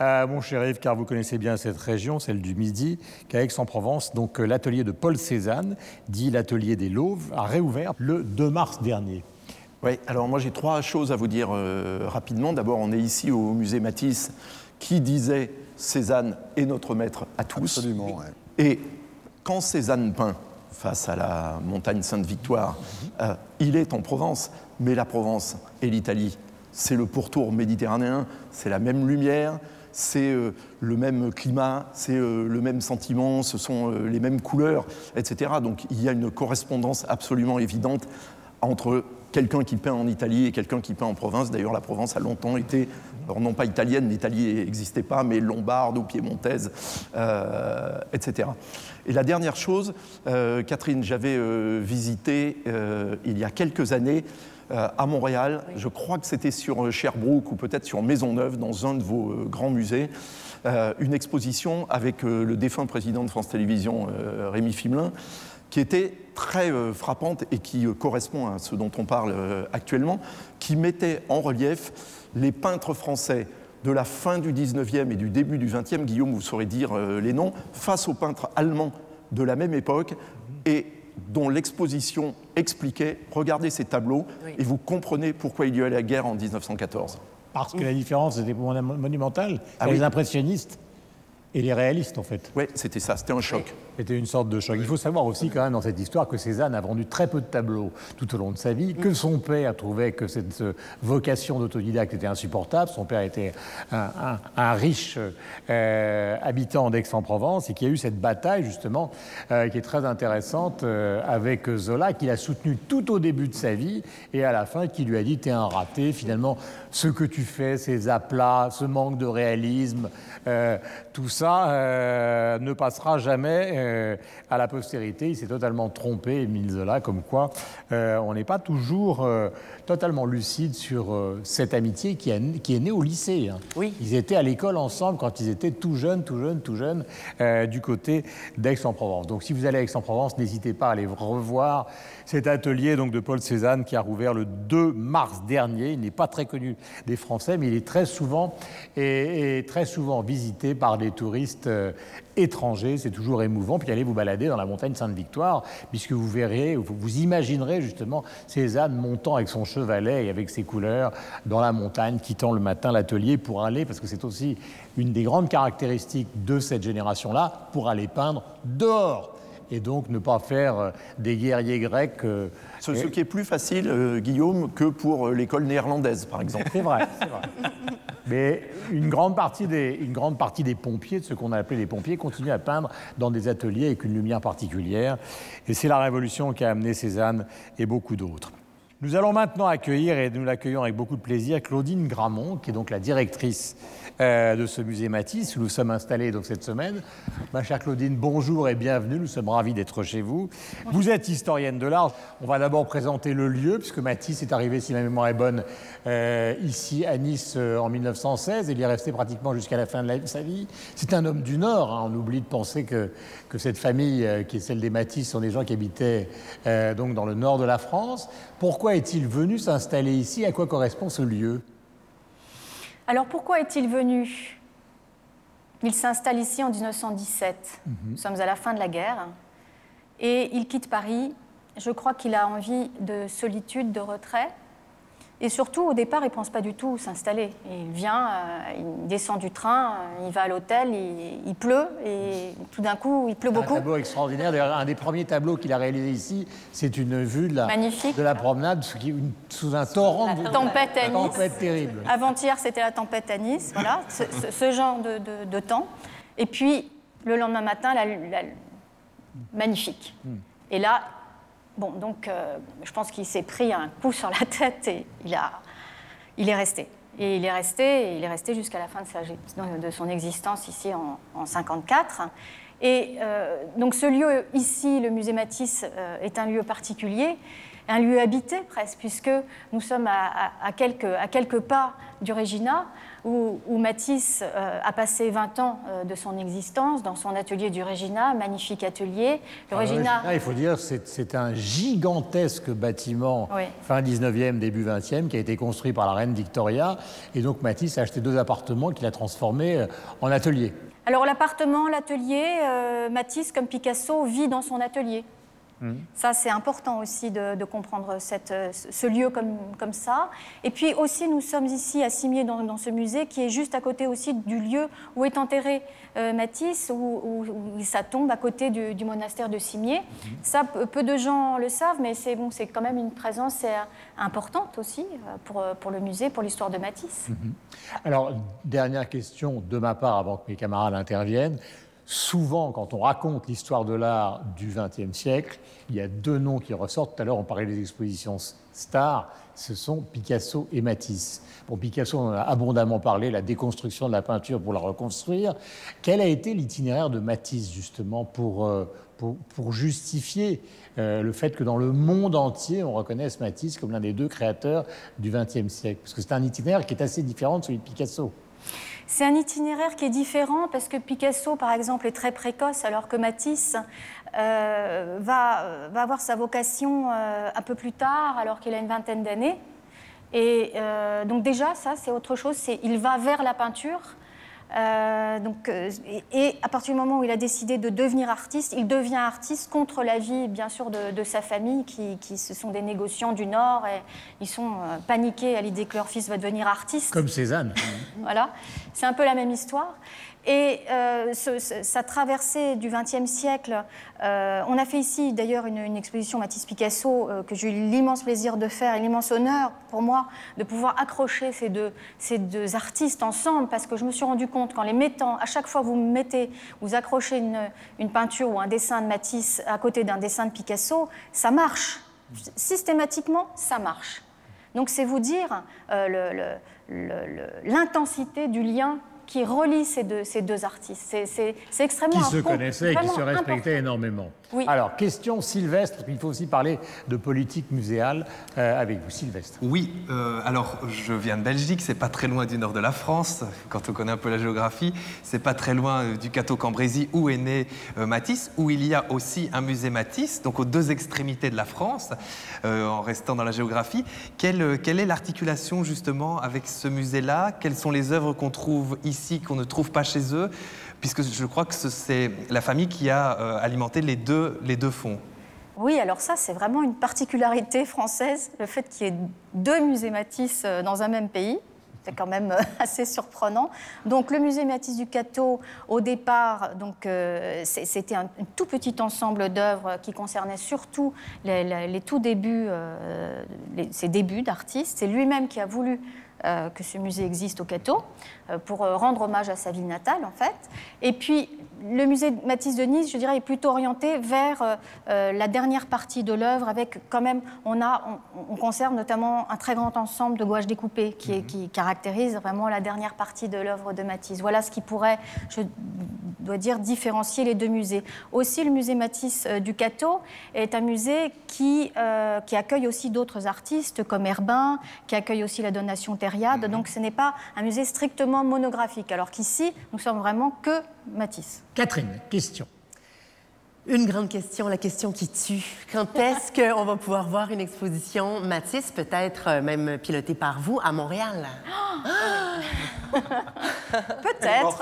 euh, mon cher Yves, car vous connaissez bien cette région, celle du Midi, qu'à Aix-en-Provence, donc euh, l'atelier de Paul Cézanne, dit l'atelier des Lauves, a réouvert le 2 mars dernier. Oui, alors moi j'ai trois choses à vous dire euh, rapidement. D'abord, on est ici au musée Matisse qui disait Cézanne est notre maître à tous. Absolument, ouais. Et quand Cézanne peint face à la montagne Sainte-Victoire, euh, il est en Provence, mais la Provence et l'Italie, c'est le pourtour méditerranéen, c'est la même lumière, c'est euh, le même climat, c'est euh, le même sentiment, ce sont les mêmes couleurs, etc. Donc il y a une correspondance absolument évidente entre quelqu'un qui peint en Italie et quelqu'un qui peint en province. D'ailleurs, la Provence a longtemps été, alors non pas italienne, l'Italie n'existait pas, mais lombarde ou piémontaise, euh, etc. Et la dernière chose, euh, Catherine, j'avais euh, visité euh, il y a quelques années euh, à Montréal, je crois que c'était sur euh, Sherbrooke ou peut-être sur Maisonneuve, dans un de vos euh, grands musées, euh, une exposition avec euh, le défunt président de France Télévisions, euh, Rémi Fimelin, qui était très euh, frappante et qui euh, correspond à ce dont on parle euh, actuellement, qui mettait en relief les peintres français de la fin du 19e et du début du 20e, Guillaume, vous saurez dire euh, les noms, face aux peintres allemands de la même époque et dont l'exposition expliquait, regardez ces tableaux Oui. et vous comprenez pourquoi il y a eu la guerre en 1914. Parce que la différence était mon- monumentale. Ah les oui. impressionnistes et les réalistes, en fait. Oui, c'était ça, c'était un choc. C'était une sorte de choc. Il faut savoir aussi quand même dans cette histoire que Cézanne a vendu très peu de tableaux tout au long de sa vie, que son père trouvait que cette vocation d'autodidacte était insupportable. Son père était un, riche euh, habitant d'Aix-en-Provence et qu'il y a eu cette bataille justement euh, qui est très intéressante euh, avec Zola qu'il a soutenu tout au début de sa vie et à la fin qui lui a dit t'es un raté finalement ce que tu fais ces aplats ce manque de réalisme tout ça ne passera jamais euh, à la postérité. Il s'est totalement trompé, Émile Zola, comme quoi euh, on n'est pas toujours euh, totalement lucide sur cette amitié qui, a- qui est née au lycée. hein. Oui. Ils étaient à l'école ensemble quand ils étaient tout jeunes, tout jeunes, tout jeunes, du côté d'Aix-en-Provence. Donc si vous allez à Aix-en-Provence, n'hésitez pas à aller revoir cet atelier donc, de Paul Cézanne qui a rouvert le 2 mars dernier. Il n'est pas très connu des Français, mais il est très souvent, et, et très souvent visité par des touristes étrangers. C'est toujours émouvant. Puis allez vous balader dans la montagne Sainte-Victoire, puisque vous verrez, vous imaginerez justement Cézanne montant avec son chevalet et avec ses couleurs dans la montagne, quittant le matin l'atelier pour aller, parce que c'est aussi une des grandes caractéristiques de cette génération-là, pour aller peindre dehors. Et donc ne pas faire euh, des guerriers grecs. euh, Ce, ce qui est plus facile, euh, Guillaume, que pour l'école néerlandaise, par exemple. C'est vrai, c'est vrai. Mais une grande, partie des, une grande partie des pompiers, de ce qu'on a appelé les pompiers, continuent à peindre dans des ateliers avec une lumière particulière. Et c'est la révolution qui a amené Cézanne et beaucoup d'autres. Nous allons maintenant accueillir, et nous l'accueillons avec beaucoup de plaisir, Claudine Gramont, qui est donc la directrice euh, de ce musée Matisse, où nous sommes installés donc cette semaine. Ma chère Claudine, bonjour et bienvenue, nous sommes ravis d'être chez vous. Vous êtes historienne de l'art. On va d'abord présenter le lieu, puisque Matisse est arrivé, si ma mémoire est bonne, euh, ici à Nice euh, en 1916. Il y est resté pratiquement jusqu'à la fin de la- sa vie. C'est un homme du Nord. hein. On oublie de penser que, que cette famille, qui est celle des Matisse, sont des gens qui habitaient donc dans le nord de la France. Pourquoi est-il venu s'installer ici? À quoi correspond ce lieu? Alors pourquoi est-il venu? Il s'installe ici en 1917. Nous sommes à la fin de la guerre. Et il quitte Paris. Je crois qu'il a envie de solitude, de retrait. Et surtout, au départ, il ne pense pas du tout s'installer. Il vient, euh, il descend du train, euh, il va à l'hôtel, il, il pleut, et tout d'un coup, il pleut Un beaucoup. tableau extraordinaire. D'ailleurs, un des premiers tableaux qu'il a réalisé ici, c'est une vue de la, Magnifique. de la promenade sous, qui- une- sous un torrent. de- tempête à Nice. tempête terrible. Avant-hier, c'était la tempête à Nice, voilà, ce, ce- ce genre de, temps. Et puis, le lendemain matin, la, la- magnifique. Et là, bon, donc, euh, je pense qu'il s'est pris un coup sur la tête et il, a, il est resté. Et il est resté, il est resté jusqu'à la fin de, sa, de son existence ici en, en 54. Et euh, donc ce lieu ici, le musée Matisse, euh, est un lieu particulier, un lieu habité presque, puisque nous sommes à quelques, à quelques pas du Regina, où, où Matisse euh, a passé 20 ans euh, de son existence dans son atelier du Regina, magnifique atelier. Le Alors, le Regina, Regina, il faut dire, c'est c'est un gigantesque bâtiment Oui. fin 19e, début 20e, qui a été construit par la reine Victoria. Et donc Matisse a acheté deux appartements qu'il a transformés euh, en atelier. Alors l'appartement, l'atelier, euh, Matisse, comme Picasso, vit dans son atelier. Ça, c'est important aussi de, de comprendre cette, ce lieu comme, comme ça. Et puis aussi, nous sommes ici à Cimier, dans, dans ce musée, qui est juste à côté aussi du lieu où est enterré euh, Matisse, où, où- où ça tombe à côté du, du monastère de Cimier. Ça, peu, de gens le savent, mais c'est bon, c'est quand même une présence euh, importante aussi euh, pour, pour le musée, pour l'histoire de Matisse. Alors, dernière question de ma part avant que mes camarades interviennent. Souvent, quand on raconte l'histoire de l'art du XXe siècle, il y a deux noms qui ressortent. Tout à l'heure, on parlait des expositions stars. Ce sont Picasso et Matisse. Bon, Picasso, on a abondamment parlé, la déconstruction de la peinture pour la reconstruire. Quel a été l'itinéraire de Matisse, justement, pour, euh, pour justifier euh, le fait que dans le monde entier, on reconnaisse Matisse comme l'un des deux créateurs du XXe siècle? Parce que c'est un itinéraire qui est assez différent de celui de Picasso. C'est un itinéraire qui est différent parce que Picasso, par exemple, est très précoce, alors que Matisse euh, va, va avoir sa vocation euh, un peu plus tard, alors qu'il a une vingtaine d'années. Et euh, donc déjà, ça, c'est autre chose. Il va vers la peinture. Euh, donc, euh, et, et à partir du moment où il a décidé de devenir artiste, il devient artiste contre l'avis, bien sûr, de, de sa famille, qui, qui ce sont des négociants du Nord, et ils sont euh, paniqués à l'idée que leur fils va devenir artiste. Comme Cézanne. Voilà, c'est un peu la même histoire. Et euh, sa traversée du XXe siècle, euh, on a fait ici d'ailleurs une, exposition Matisse-Picasso euh, que j'ai eu l'immense plaisir de faire et l'immense honneur pour moi de pouvoir accrocher ces deux, artistes ensemble parce que je me suis rendu compte qu'en les mettant, à chaque fois que vous mettez, vous accrochez une, peinture ou un dessin de Matisse à côté d'un dessin de Picasso, ça marche. Systématiquement, ça marche. Donc c'est vous dire l'intensité du lien qui relie ces deux, ces deux artistes. C'est- extrêmement Qui se connaissaient et qui se respectaient important. énormément. Oui. Alors, question Sylvestre, parce qu'il faut aussi parler de politique muséale euh, avec vous, Sylvestre. Oui, euh, alors je viens de Belgique, c'est pas très loin du nord de la France, quand on connaît un peu la géographie. C'est pas très loin euh, du Cateau-Cambrésis où est né euh, Matisse, où il y a aussi un musée Matisse, donc aux deux extrémités de la France, euh, en restant dans la géographie. Quelle, quelle est l'articulation justement avec ce musée-là? Quelles sont les œuvres qu'on trouve ici, qu'on ne trouve pas chez eux? Puisque je crois que ce- c'est la famille qui a euh, alimenté les deux, fonds. Oui, alors ça, c'est vraiment une particularité française, le fait qu'il y ait deux musées Matisse euh, dans un même pays. C'est quand même euh, assez surprenant. Donc, le musée Matisse du Cateau, au départ, donc, c'était un, tout petit ensemble d'œuvres qui concernait surtout les, tout débuts, euh, ses débuts d'artiste. C'est lui-même qui a voulu que ce musée existe au Cateau, euh, pour euh, rendre hommage à sa ville natale, en fait. Et puis, le musée Matisse de Nice, je dirais, est plutôt orienté vers euh, euh, la dernière partie de l'œuvre, avec quand même, on, a, on, on conserve notamment un très grand ensemble de gouaches découpées qui, est- qui caractérise vraiment la dernière partie de l'œuvre de Matisse. Voilà ce qui pourrait, je dois dire, différencier les deux musées. Aussi, le musée Matisse euh, du Cateau est un musée qui, euh, qui accueille aussi d'autres artistes comme Herbin, qui accueille aussi la Donation Thériade. Donc, ce n'est pas un musée strictement monographique, alors qu'ici, nous sommes vraiment que Matisse. Catherine, question. Une grande question, la question qui tue. Quand est-ce qu'on va pouvoir voir une exposition? Matisse, peut-être euh, même pilotée par vous, à Montréal? Peut-être.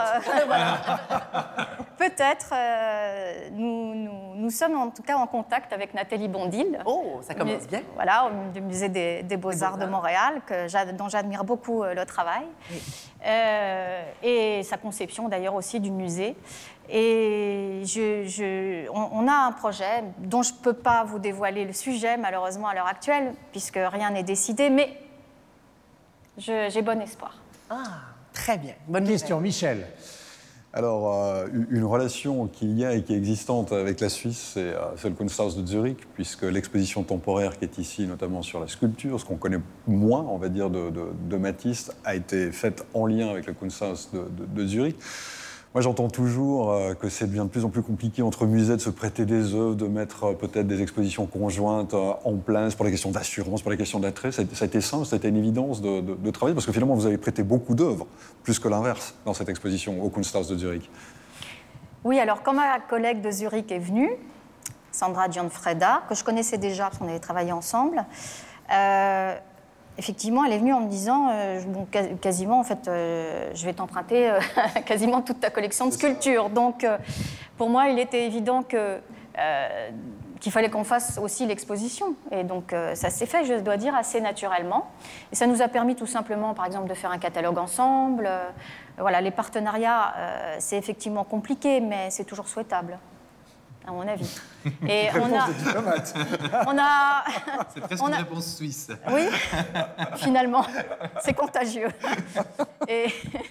Peut-être. euh, nous, nous- nous sommes en tout cas en contact avec Nathalie Bondil. Oh, ça commence bien. Voilà, au- du musée des, des Beaux-Arts de Montréal, que dont j'admire beaucoup euh, le travail. Euh, et sa conception d'ailleurs aussi du musée. Et je- je- on, on a un projet dont je ne peux pas vous dévoiler le sujet, malheureusement, à l'heure actuelle, puisque rien n'est décidé, mais je- j'ai bon espoir. Ah, très bien. Bonne Question, Michel. Alors, euh, une relation qu'il y a et qui est existante avec la Suisse, c'est euh, c'est le Kunsthaus de Zurich, puisque l'exposition temporaire qui est ici, notamment sur la sculpture, ce qu'on connaît moins, on va dire, de, de- de Matisse, a été faite en lien avec le Kunsthaus de, de- de Zurich. Moi, j'entends toujours euh, que c'est devient de plus en plus compliqué entre musées de se prêter des œuvres, de mettre euh, peut-être des expositions conjointes euh, en place pour les questions d'assurance, pour les questions d'attrait. Ça, a été- simple, ça a été une évidence de, de- de travailler, parce que finalement, vous avez prêté beaucoup d'œuvres, plus que l'inverse, dans cette exposition au Kunsthaus de Zurich. Oui, alors quand ma collègue de Zurich est venue, Sandra Gianfreda, que je connaissais déjà parce qu'on avait travaillé ensemble, effectivement, elle est venue en me disant, euh, bon, quasiment, en fait, euh, je vais t'emprunter euh, quasiment toute ta collection de sculptures. Donc, pour moi, il était évident que... qu'il fallait qu'on fasse aussi l'exposition. Et donc euh, ça s'est fait, je dois dire, assez naturellement. Et ça nous a permis tout simplement, par exemple, de faire un catalogue ensemble. Euh, voilà, les partenariats, euh, c'est effectivement compliqué, mais c'est toujours souhaitable, à mon avis. Et on a, on a, C'est presque On une a- réponse suisse. oui, finalement, c'est contagieux. Et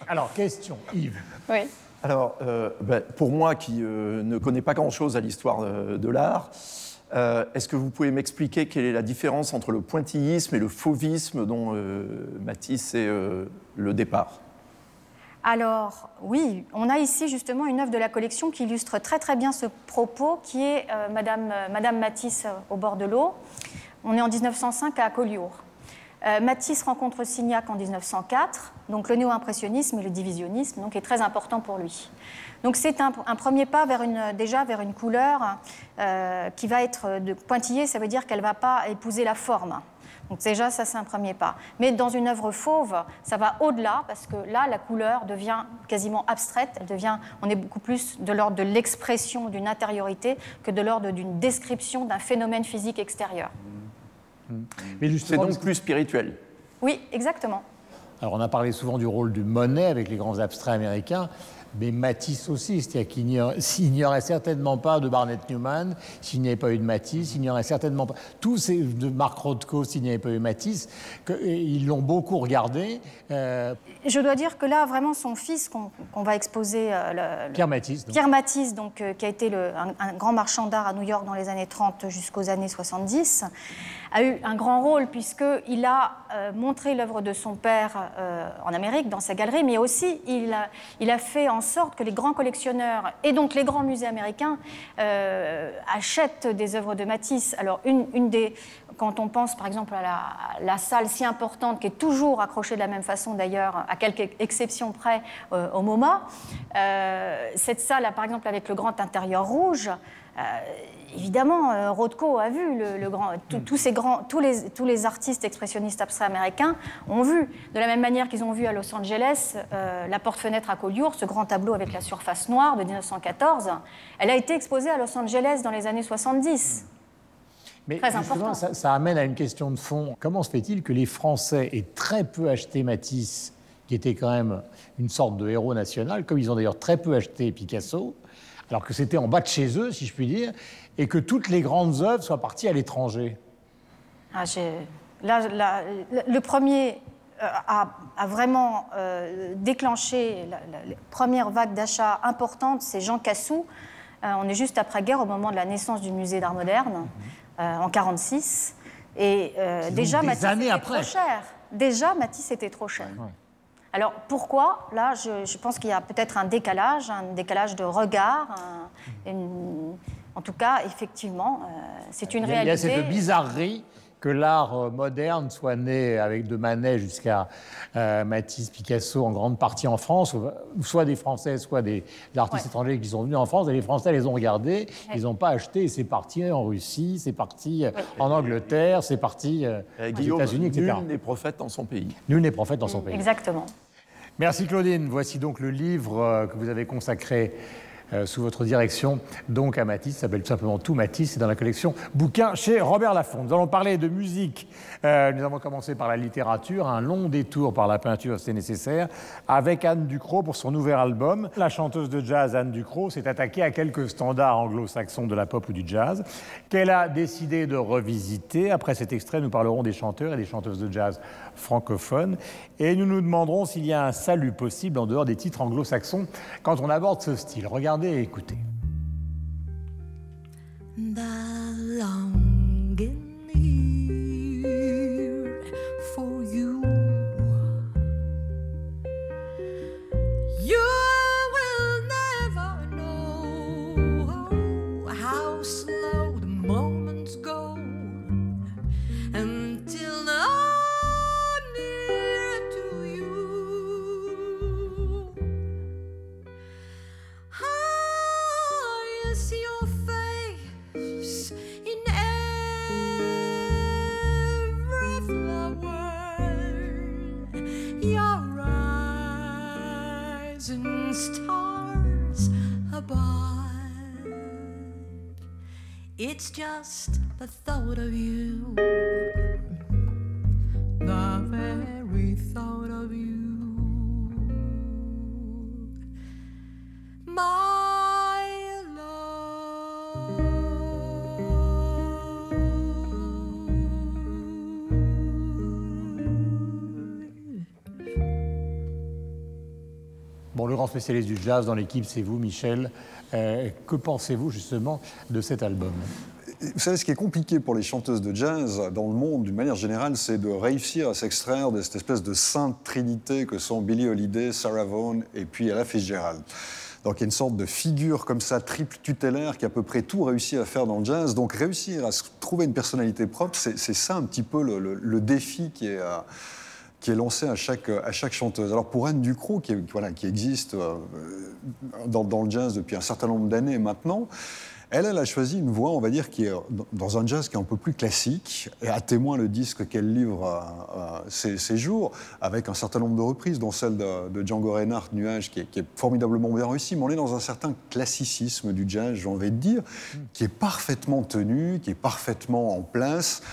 Alors, question, Yves. oui. Alors, euh, ben, pour moi qui euh, ne connais pas grand-chose à l'histoire euh, de l'art, euh, est-ce que vous pouvez m'expliquer quelle est la différence entre le pointillisme et le fauvisme dont euh, Matisse est euh, le départ? Alors, oui, on a ici justement une œuvre de la collection qui illustre très très bien ce propos, qui est euh, Madame, euh, Madame Matisse euh, au bord de l'eau. On est en 1905 à Collioure. Matisse rencontre Signac en 1904, donc le néo-impressionnisme et le divisionnisme, donc est très important pour lui. Donc c'est un, un premier pas déjà vers une couleur qui va être de pointillée, ça veut dire qu'elle ne va pas épouser la forme. Donc déjà, ça c'est un premier pas. Mais dans une œuvre fauve, ça va au-delà parce que là, la couleur devient quasiment abstraite. Elle devient, on est beaucoup plus de l'ordre de l'expression d'une intériorité que de l'ordre d'une description d'un phénomène physique extérieur. Mais C'est donc plus spirituel. Oui, exactement. Alors, on a parlé souvent du rôle du Monet avec les grands abstraits américains, mais Matisse aussi. C'est-à-dire qu'il n'y aurait- certainement pas de Barnett Newman, s'il n'y avait pas eu de Matisse, il n'y aurait certainement pas. Tous ces. de Marc Rothko, s'il n'y avait pas eu Matisse, que- ils l'ont beaucoup regardé. euh, Je dois dire que là, vraiment, son fils qu'on va exposer, euh, le- Pierre Matisse. donc. Pierre Matisse, donc, euh, qui a été le- un, un grand marchand d'art à New York dans les années 30 jusqu'aux années 70, a eu un grand rôle puisqu'il a euh, montré l'œuvre de son père en Amérique, dans sa galerie, mais aussi il a, il a fait en sorte que les grands collectionneurs et donc les grands musées américains euh, achètent des œuvres de Matisse. Alors, une, des, quand on pense par exemple à la, salle si importante qui est toujours accrochée de la même façon d'ailleurs, à quelques exceptions près euh, au MoMA, euh, cette salle, par exemple avec le grand intérieur rouge, évidemment, euh, Rothko a vu le, le grand, tout- tous ces grands, tous les, tous les artistes expressionnistes abstraits américains ont vu, de la même manière qu'ils ont vu à Los Angeles euh, la porte-fenêtre à Collioure, ce grand tableau avec la surface noire de 1914. Elle a été exposée à Los Angeles dans les années 70. Mais Très justement, ça amène à une question de fond. Comment se fait-il que les Français aient très peu acheté Matisse, qui était quand même une sorte de héros national, comme ils ont d'ailleurs très peu acheté Picasso, alors que c'était en bas de chez eux, si je puis dire, et que toutes les grandes œuvres soient parties à l'étranger Ah, j'ai- là, là, le- premier a, a vraiment euh, déclenché la, la- la première vague d'achats importante, c'est Jean Cassou. Euh, on est juste après-guerre, au moment de la naissance du musée d'art moderne, euh, en 46. Et euh, déjà, Matisse était après. trop cher. Déjà, Matisse était trop cher. Alors pourquoi? Là, je, je pense qu'il y a peut-être un décalage, un décalage de regard. un- une- en tout cas, effectivement, euh, c'est une Il y a- il y a réalité. cette bizarrerie que l'art euh, moderne soit né avec de Manet jusqu'à euh, Matisse, Picasso, en grande partie en France, ou- soit des Français, soit des, des artistes Ouais. étrangers qui sont venus en France, et les Français les ont regardés, ils n'ont pas acheté, et c'est parti en Russie, c'est parti euh, en Angleterre, c'est parti euh, Euh, aux Guillaume, États-Unis, etc. nul n'est prophète dans son pays. Nul n'est prophète dans son pays. Exactement. Merci Claudine. Voici donc le livre euh, que vous avez consacré euh, sous votre direction donc à Matisse. S'appelle tout simplement Tout Matisse. C'est dans la collection bouquins chez Robert Laffont. Nous allons parler de musique. Euh, nous avons commencé par la littérature, un long détour par la peinture, c'est nécessaire, avec Anne Ducrot pour son nouvel album. La chanteuse de jazz Anne Ducrot s'est attaquée à quelques standards anglo-saxons de la pop ou du jazz qu'elle a décidé de revisiter. Après cet extrait, nous parlerons des chanteurs et des chanteuses de jazz francophones et nous nous demanderons s'il y a un salut possible en dehors des titres anglo-saxons quand on aborde ce style. Regardez et écoutez. You will never know It's just the thought of you, the very thought of you. My Bon, le grand spécialiste du jazz dans l'équipe, c'est vous, Michel. Euh, que pensez-vous justement de cet album? Vous savez, ce qui est compliqué pour les chanteuses de jazz dans le monde, d'une manière générale, c'est de réussir à s'extraire de cette espèce de sainte trinité que sont Billie Holiday, Sarah Vaughan et puis Ella Fitzgerald. Donc il y a une sorte de figure comme ça, triple tutélaire, qui a à peu près tout réussi à faire dans le jazz. Donc réussir à se trouver une personnalité propre, c'est ça un petit peu le, le- défi qui est, euh, qui est lancé à chaque, à chaque chanteuse. Alors pour Anne Ducrot, qui, voilà, qui existe euh, dans, dans le jazz depuis un certain nombre d'années maintenant, elle, elle a choisi une voix, on va dire, qui est dans- dans un jazz qui est un peu plus classique, et à témoin le disque qu'elle livre à, à ces, ces jours, avec un certain nombre de reprises, dont celle de, de Django Reinhardt, Nuage, qui est, qui est formidablement bien réussie, mais on est dans un certain classicisme du jazz, j'ai envie de dire, qui est parfaitement tenu, qui est parfaitement en place,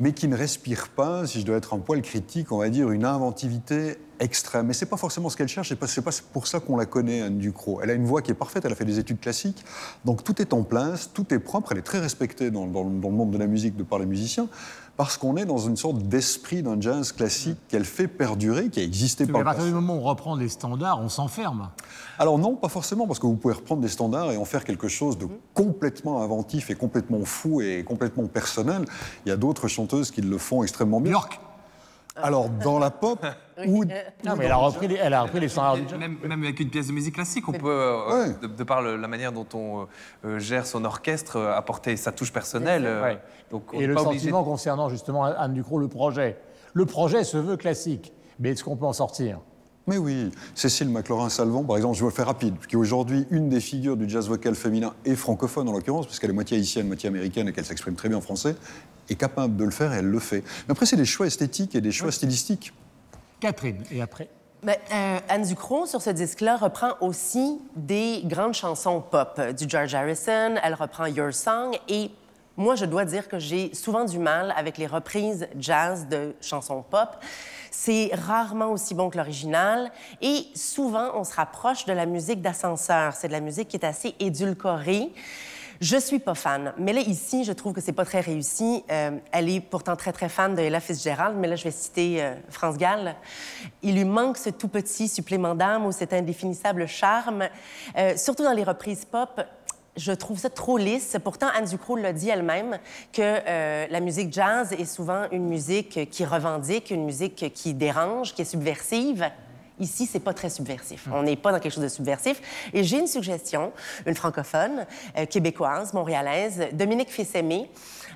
mais qui ne respire pas, si je dois être un poil critique, on va dire, une inventivité extrême. Mais c'est pas forcément ce qu'elle cherche, et pas- c'est pas pour ça qu'on la connaît, Anne Ducrot. Elle a une voix qui est parfaite, elle a fait des études classiques, donc tout est en place, tout est propre, elle est très respectée dans- dans le monde de la musique de par les musiciens, parce qu'on est dans une sorte d'esprit d'un jazz classique qu'elle fait perdurer, qui a existé Mais par à partir du moment où on reprend les standards, on s'enferme. Alors non, pas forcément, parce que vous pouvez reprendre des standards et en faire quelque chose de complètement inventif et complètement fou et complètement personnel. Il y a d'autres chanteuses qui le font extrêmement bien. Alors dans la pop ou Non, mais elle a repris les, elle a repris les standards du jazz. Même, même avec une pièce de musique classique, on peut, euh, Ouais. de, de par le- la manière dont on euh, euh, gère son orchestre, euh, apporter sa touche personnelle. euh, Ouais. Donc on Et le pas obligé sentiment concernant justement Anne Ducrot, le projet. Le projet se veut classique, mais est-ce qu'on peut en sortir? Mais oui, Cécile McLaurin-Salvant, par exemple, je vais le faire rapide, qui est aujourd'hui une des figures du jazz vocal féminin et francophone en l'occurrence, puisqu'elle est moitié haïtienne, moitié américaine et qu'elle s'exprime très bien en français, est capable de le faire et elle le fait. Mais après, c'est des choix esthétiques et des choix stylistiques. Catherine, et après? Ben, euh, Anne Ducrot, sur ce disque-là, reprend aussi des grandes chansons pop, euh, du George Harrison, elle reprend Your Song, et moi, je dois dire que j'ai souvent du mal avec les reprises jazz de chansons pop. C'est rarement aussi bon que l'original, et souvent, on se rapproche de la musique d'ascenseur. C'est de la musique qui est assez édulcorée. Je suis pas fan, mais là ici, je trouve que c'est pas très réussi. Euh, elle est pourtant très très fan de Ella Fitzgerald, mais là je vais citer euh, France Gall. Il lui manque ce tout petit supplément d'âme ou cet indéfinissable charme, Euh, surtout dans les reprises pop. Je trouve ça trop lisse. Pourtant, Anne Ducrot l'a dit elle-même que euh, la musique jazz est souvent une musique qui revendique, une musique qui dérange, qui est subversive. Ici, c'est pas très subversif. On n'est pas dans quelque chose de subversif. Et j'ai une suggestion, une francophone, euh, québécoise, montréalaise, Dominique Fils-Aimé,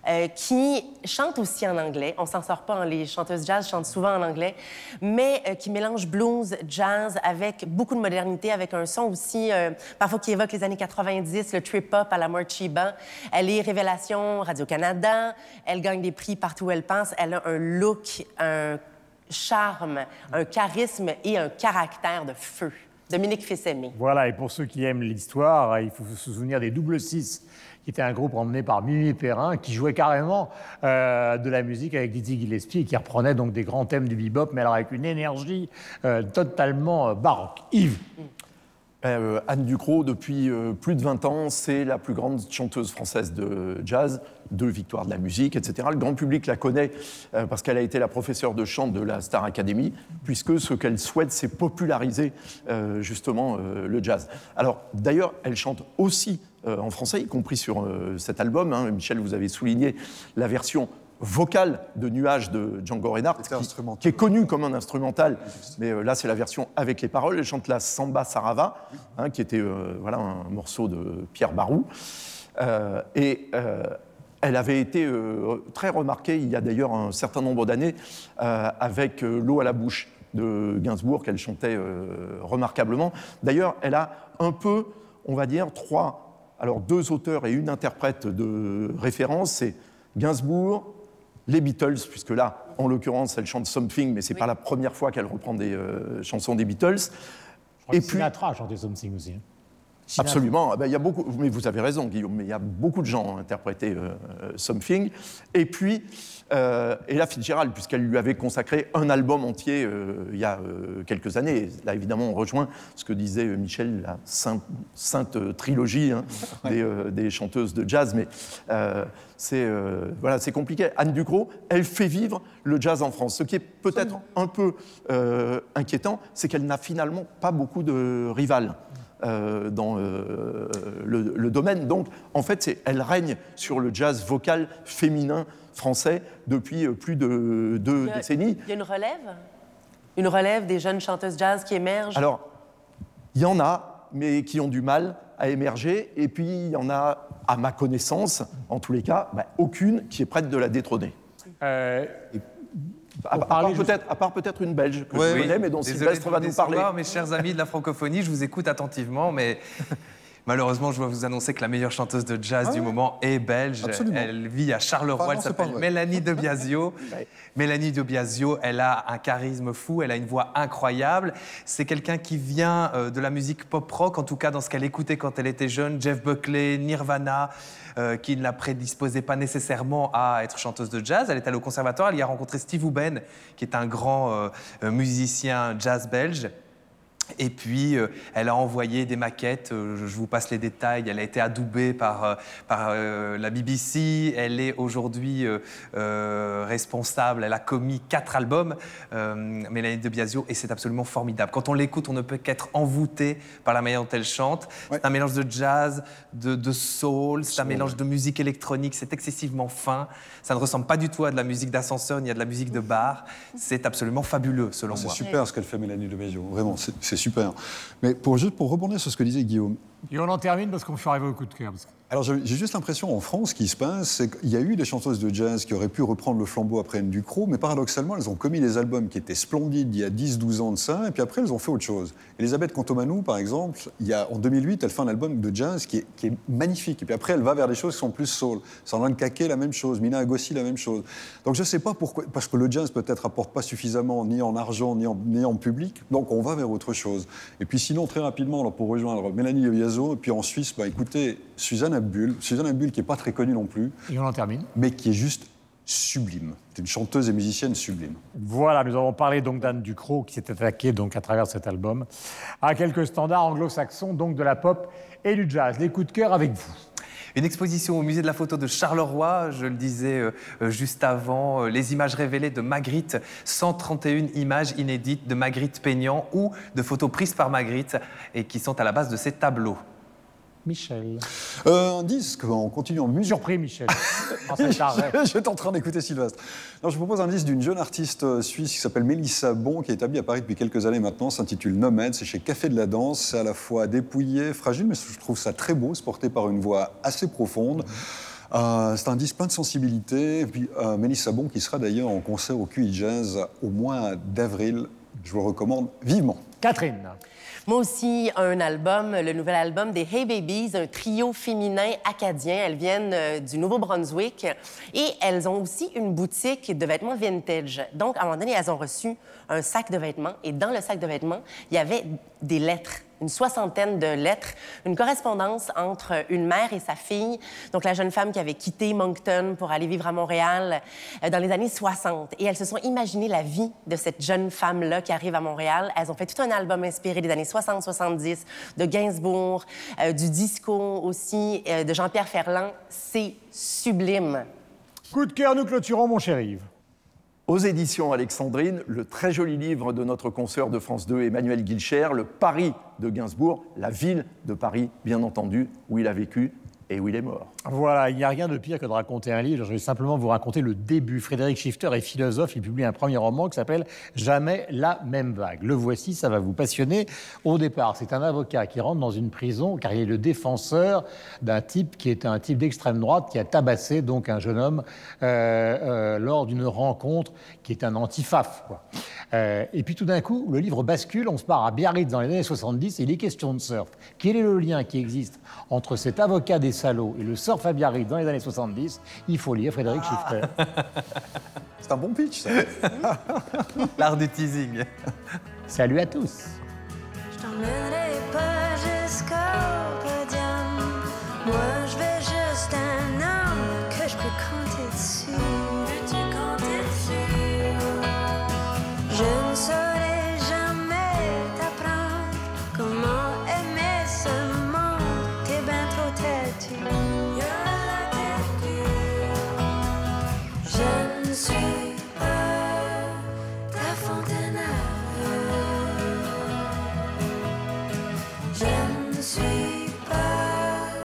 euh, qui chante aussi en anglais. On s'en sort pas, hein, les chanteuses jazz chantent souvent en anglais, mais euh, qui mélange blues, jazz avec beaucoup de modernité, avec un son aussi, euh, parfois qui évoque les années 90, le trip-hop à la Morchiba. Elle est révélation Radio-Canada, elle gagne des prix partout où elle passe, elle a un look, un charme, un charisme et un caractère de feu. Dominique Fils-Aimé. Voilà, et pour ceux qui aiment l'histoire, il faut se souvenir des Double Six, qui était un groupe emmené par Mimi Perrin, qui jouait carrément euh, de la musique avec Dizzy Gillespie et qui reprenait donc des grands thèmes du bebop, mais alors avec une énergie euh, totalement euh, baroque. Yves Anne Ducrot, depuis plus de 20 ans, c'est la plus grande chanteuse française de jazz, deux victoires de la musique, etc. Le grand public la connaît parce qu'elle a été la professeure de chant de la Star Academy, puisque ce qu'elle souhaite, c'est populariser justement le jazz. Alors, d'ailleurs, elle chante aussi en français, y compris sur euh, cet album. hein. Michel, vous avez souligné la version vocale de Nuages de Django Reinhardt, qui, est connu comme un instrumental, mais euh, là c'est la version avec les paroles. Elle chante la Samba Sarava, hein, qui était euh, voilà, un morceau de Pierre Barou. Euh, et euh, elle avait été euh, très remarquée il y a d'ailleurs un certain nombre d'années euh, avec euh, L'eau à la bouche de Gainsbourg qu'elle chantait euh, remarquablement. D'ailleurs, elle a un peu, on va dire, trois, alors deux auteurs et une interprète de référence, c'est Gainsbourg, les Beatles, puisque là, en l'occurrence, elle chante Something, mais c'est pas la première fois qu'elle reprend des euh, chansons des Beatles. Et Et puis puis, Sinatra a chanté Something aussi. hein. Absolument. Ah ben, il y a beaucoup, mais vous avez raison, Guillaume, mais il y a beaucoup de gens qui ont interprété euh, euh, Something. Et puis, euh, Ella Fitzgerald, puisqu'elle lui avait consacré un album entier euh, il y a euh, quelques années. Et là, évidemment, on rejoint ce que disait Michel, la sainte, sainte, trilogie hein, des, des chanteuses de jazz. Mais c'est voilà, compliqué. Anne Ducrot, elle fait vivre le jazz en France. Ce qui est peut-être un peu inquiétant, c'est qu'elle n'a finalement pas beaucoup de rivales euh, dans euh, le, le domaine. Donc, en fait, elle règne sur le jazz vocal féminin français depuis euh, plus de deux Il y a- décennies. Il y a une relève? Une relève des jeunes chanteuses jazz qui émergent? Alors, il y en a, mais qui ont du mal à émerger. Et puis, il y en a, à ma connaissance, en tous les cas, bah, aucune qui est prête de la détrôner. Euh, À, part peut-être, à part peut-être une Belge que Oui, je oui. connais, mais dont Sylvestre va vous nous parler. Mes chers amis de la francophonie, je vous écoute attentivement, mais malheureusement, je dois vous annoncer que la meilleure chanteuse de jazz du moment est belge. Absolument. Elle vit à Charleroi, Ah elle s'appelle. Mélanie de Biasio. Mélanie de Biasio, elle a un charisme fou, elle a une voix incroyable. C'est quelqu'un qui vient euh, de la musique pop-rock, en tout cas dans ce qu'elle écoutait quand elle était jeune, Jeff Buckley, Nirvana, euh, qui ne la prédisposait pas nécessairement à être chanteuse de jazz. Elle est allée au conservatoire, elle y a rencontré Steve Houben, qui est un grand euh, musicien jazz belge. Et puis, euh, elle a envoyé des maquettes, euh, je vous passe les détails, elle a été adoubée par, euh, par la BBC, elle est aujourd'hui responsable, elle a commis quatre albums, Mélanie de Biasio, et c'est absolument formidable. Quand on l'écoute, on ne peut qu'être envoûté par la manière dont elle chante. Ouais. C'est un mélange de jazz, de, de soul, c'est un mélange de musique électronique, c'est excessivement fin, ça ne ressemble pas du tout à de la musique d'ascenseur ni à de la musique de bar, c'est absolument fabuleux selon C'est moi. super ce qu'elle fait Mélanie de Bézio, vraiment, c'est c'est super. Mais pour, juste pour rebondir sur ce que disait Guillaume, et on en termine parce qu'on fait arriver au coup de cœur. Alors j'ai juste l'impression en France, ce qui se passe, c'est qu'il y a eu des chanteuses de jazz qui auraient pu reprendre le flambeau après Anne Ducrot, mais paradoxalement, elles ont commis des albums qui étaient splendides il y a 10-12 ans de ça, et puis après, elles ont fait autre chose. Elisabeth Contomanou, par exemple, il y a, en 2008, elle fait un album de jazz qui est, magnifique, et puis après, elle va vers des choses qui sont plus soul. Sandrine Caquet, la même chose, Mina Agossi, la même chose. Donc je ne sais pas pourquoi, parce que le jazz peut-être apporte pas suffisamment ni en argent, ni en, public, donc on va vers autre chose. Et puis sinon, très rapidement, pour rejoindre Mélanie Oyazo, et puis en Suisse, bah, écoutez, Suzanne Abbull, Suzanne Abbull qui n'est pas très connue non plus, Et on en termine. mais qui est juste sublime. C'est une chanteuse et musicienne sublime. Voilà, nous avons parlé donc d'Anne Ducrot qui s'est attaquée donc à travers cet album à quelques standards anglo-saxons donc de la pop et du jazz. Les coups de cœur avec vous. Une exposition au musée de la photo de Charleroi, je le disais euh, euh, juste avant, euh, les images révélées de Magritte, 131 images inédites de Magritte peignant ou de photos prises par Magritte et qui sont à la base de ces tableaux. Michel. Euh, un disque, on continue en musique. Surpris, Michel. Arrêt. J'étais en train d'écouter Sylvestre. Je vous propose un disque d'une jeune artiste euh, suisse qui s'appelle Mélissa Bon, qui est établie à Paris depuis quelques années maintenant, s'intitule Nomade, c'est chez Café de la Danse, c'est à la fois dépouillé, fragile, mais je trouve ça très beau, c'est porté par une voix assez profonde. Euh, c'est un disque plein de sensibilité. Et puis, euh, Mélissa Bon, qui sera d'ailleurs en concert au QI Jazz au mois d'avril, je vous le recommande vivement. Catherine. Moi aussi, un album, le nouvel album des Hey Babies, un trio féminin acadien. Elles viennent euh, du Nouveau-Brunswick et elles ont aussi une boutique de vêtements vintage. Donc, à un moment donné, elles ont reçu un sac de vêtements et dans le sac de vêtements, il y avait des lettres une soixantaine de lettres, une correspondance entre une mère et sa fille, donc la jeune femme qui avait quitté Moncton pour aller vivre à Montréal euh, dans les années 60. Et elles se sont imaginées la vie de cette jeune femme-là qui arrive à Montréal. Elles ont fait tout un album inspiré des années 60-70, de Gainsbourg, euh, du disco aussi, euh, de Jean-Pierre Ferland. C'est sublime. Coup de cœur, nous clôturons, mon cher Yves. Aux éditions Alexandrine, le très joli livre de notre consoeur de France 2, Emmanuel Guilcher, Le Paris de Gainsbourg, la ville de Paris, bien entendu, où il a vécu et où il est mort. Voilà, il n'y a rien de pire que de raconter un livre. Je vais simplement vous raconter le début. Frédéric Schifter est philosophe. Il publie un premier roman qui s'appelle Jamais la même vague. Le voici, ça va vous passionner. Au départ, c'est un avocat qui rentre dans une prison car il est le défenseur d'un type qui est un type d'extrême droite qui a tabassé donc un jeune homme euh, euh, lors d'une rencontre qui est un antifaf. Euh, et puis tout d'un coup, le livre bascule. On se part à Biarritz dans les années 70 et il est question de surf. Quel est le lien qui existe entre cet avocat des salauds et le surf à Biarritz dans les années 70 Il faut lire Frédéric Schifter. C'est un bon pitch, ça. L'art du teasing. Salut à tous. Je t'emmènerai pas jusqu'au podium. Moi, je veux juste un homme que je peux compter dessus. Veux-tu compter dessus? Je ne saurais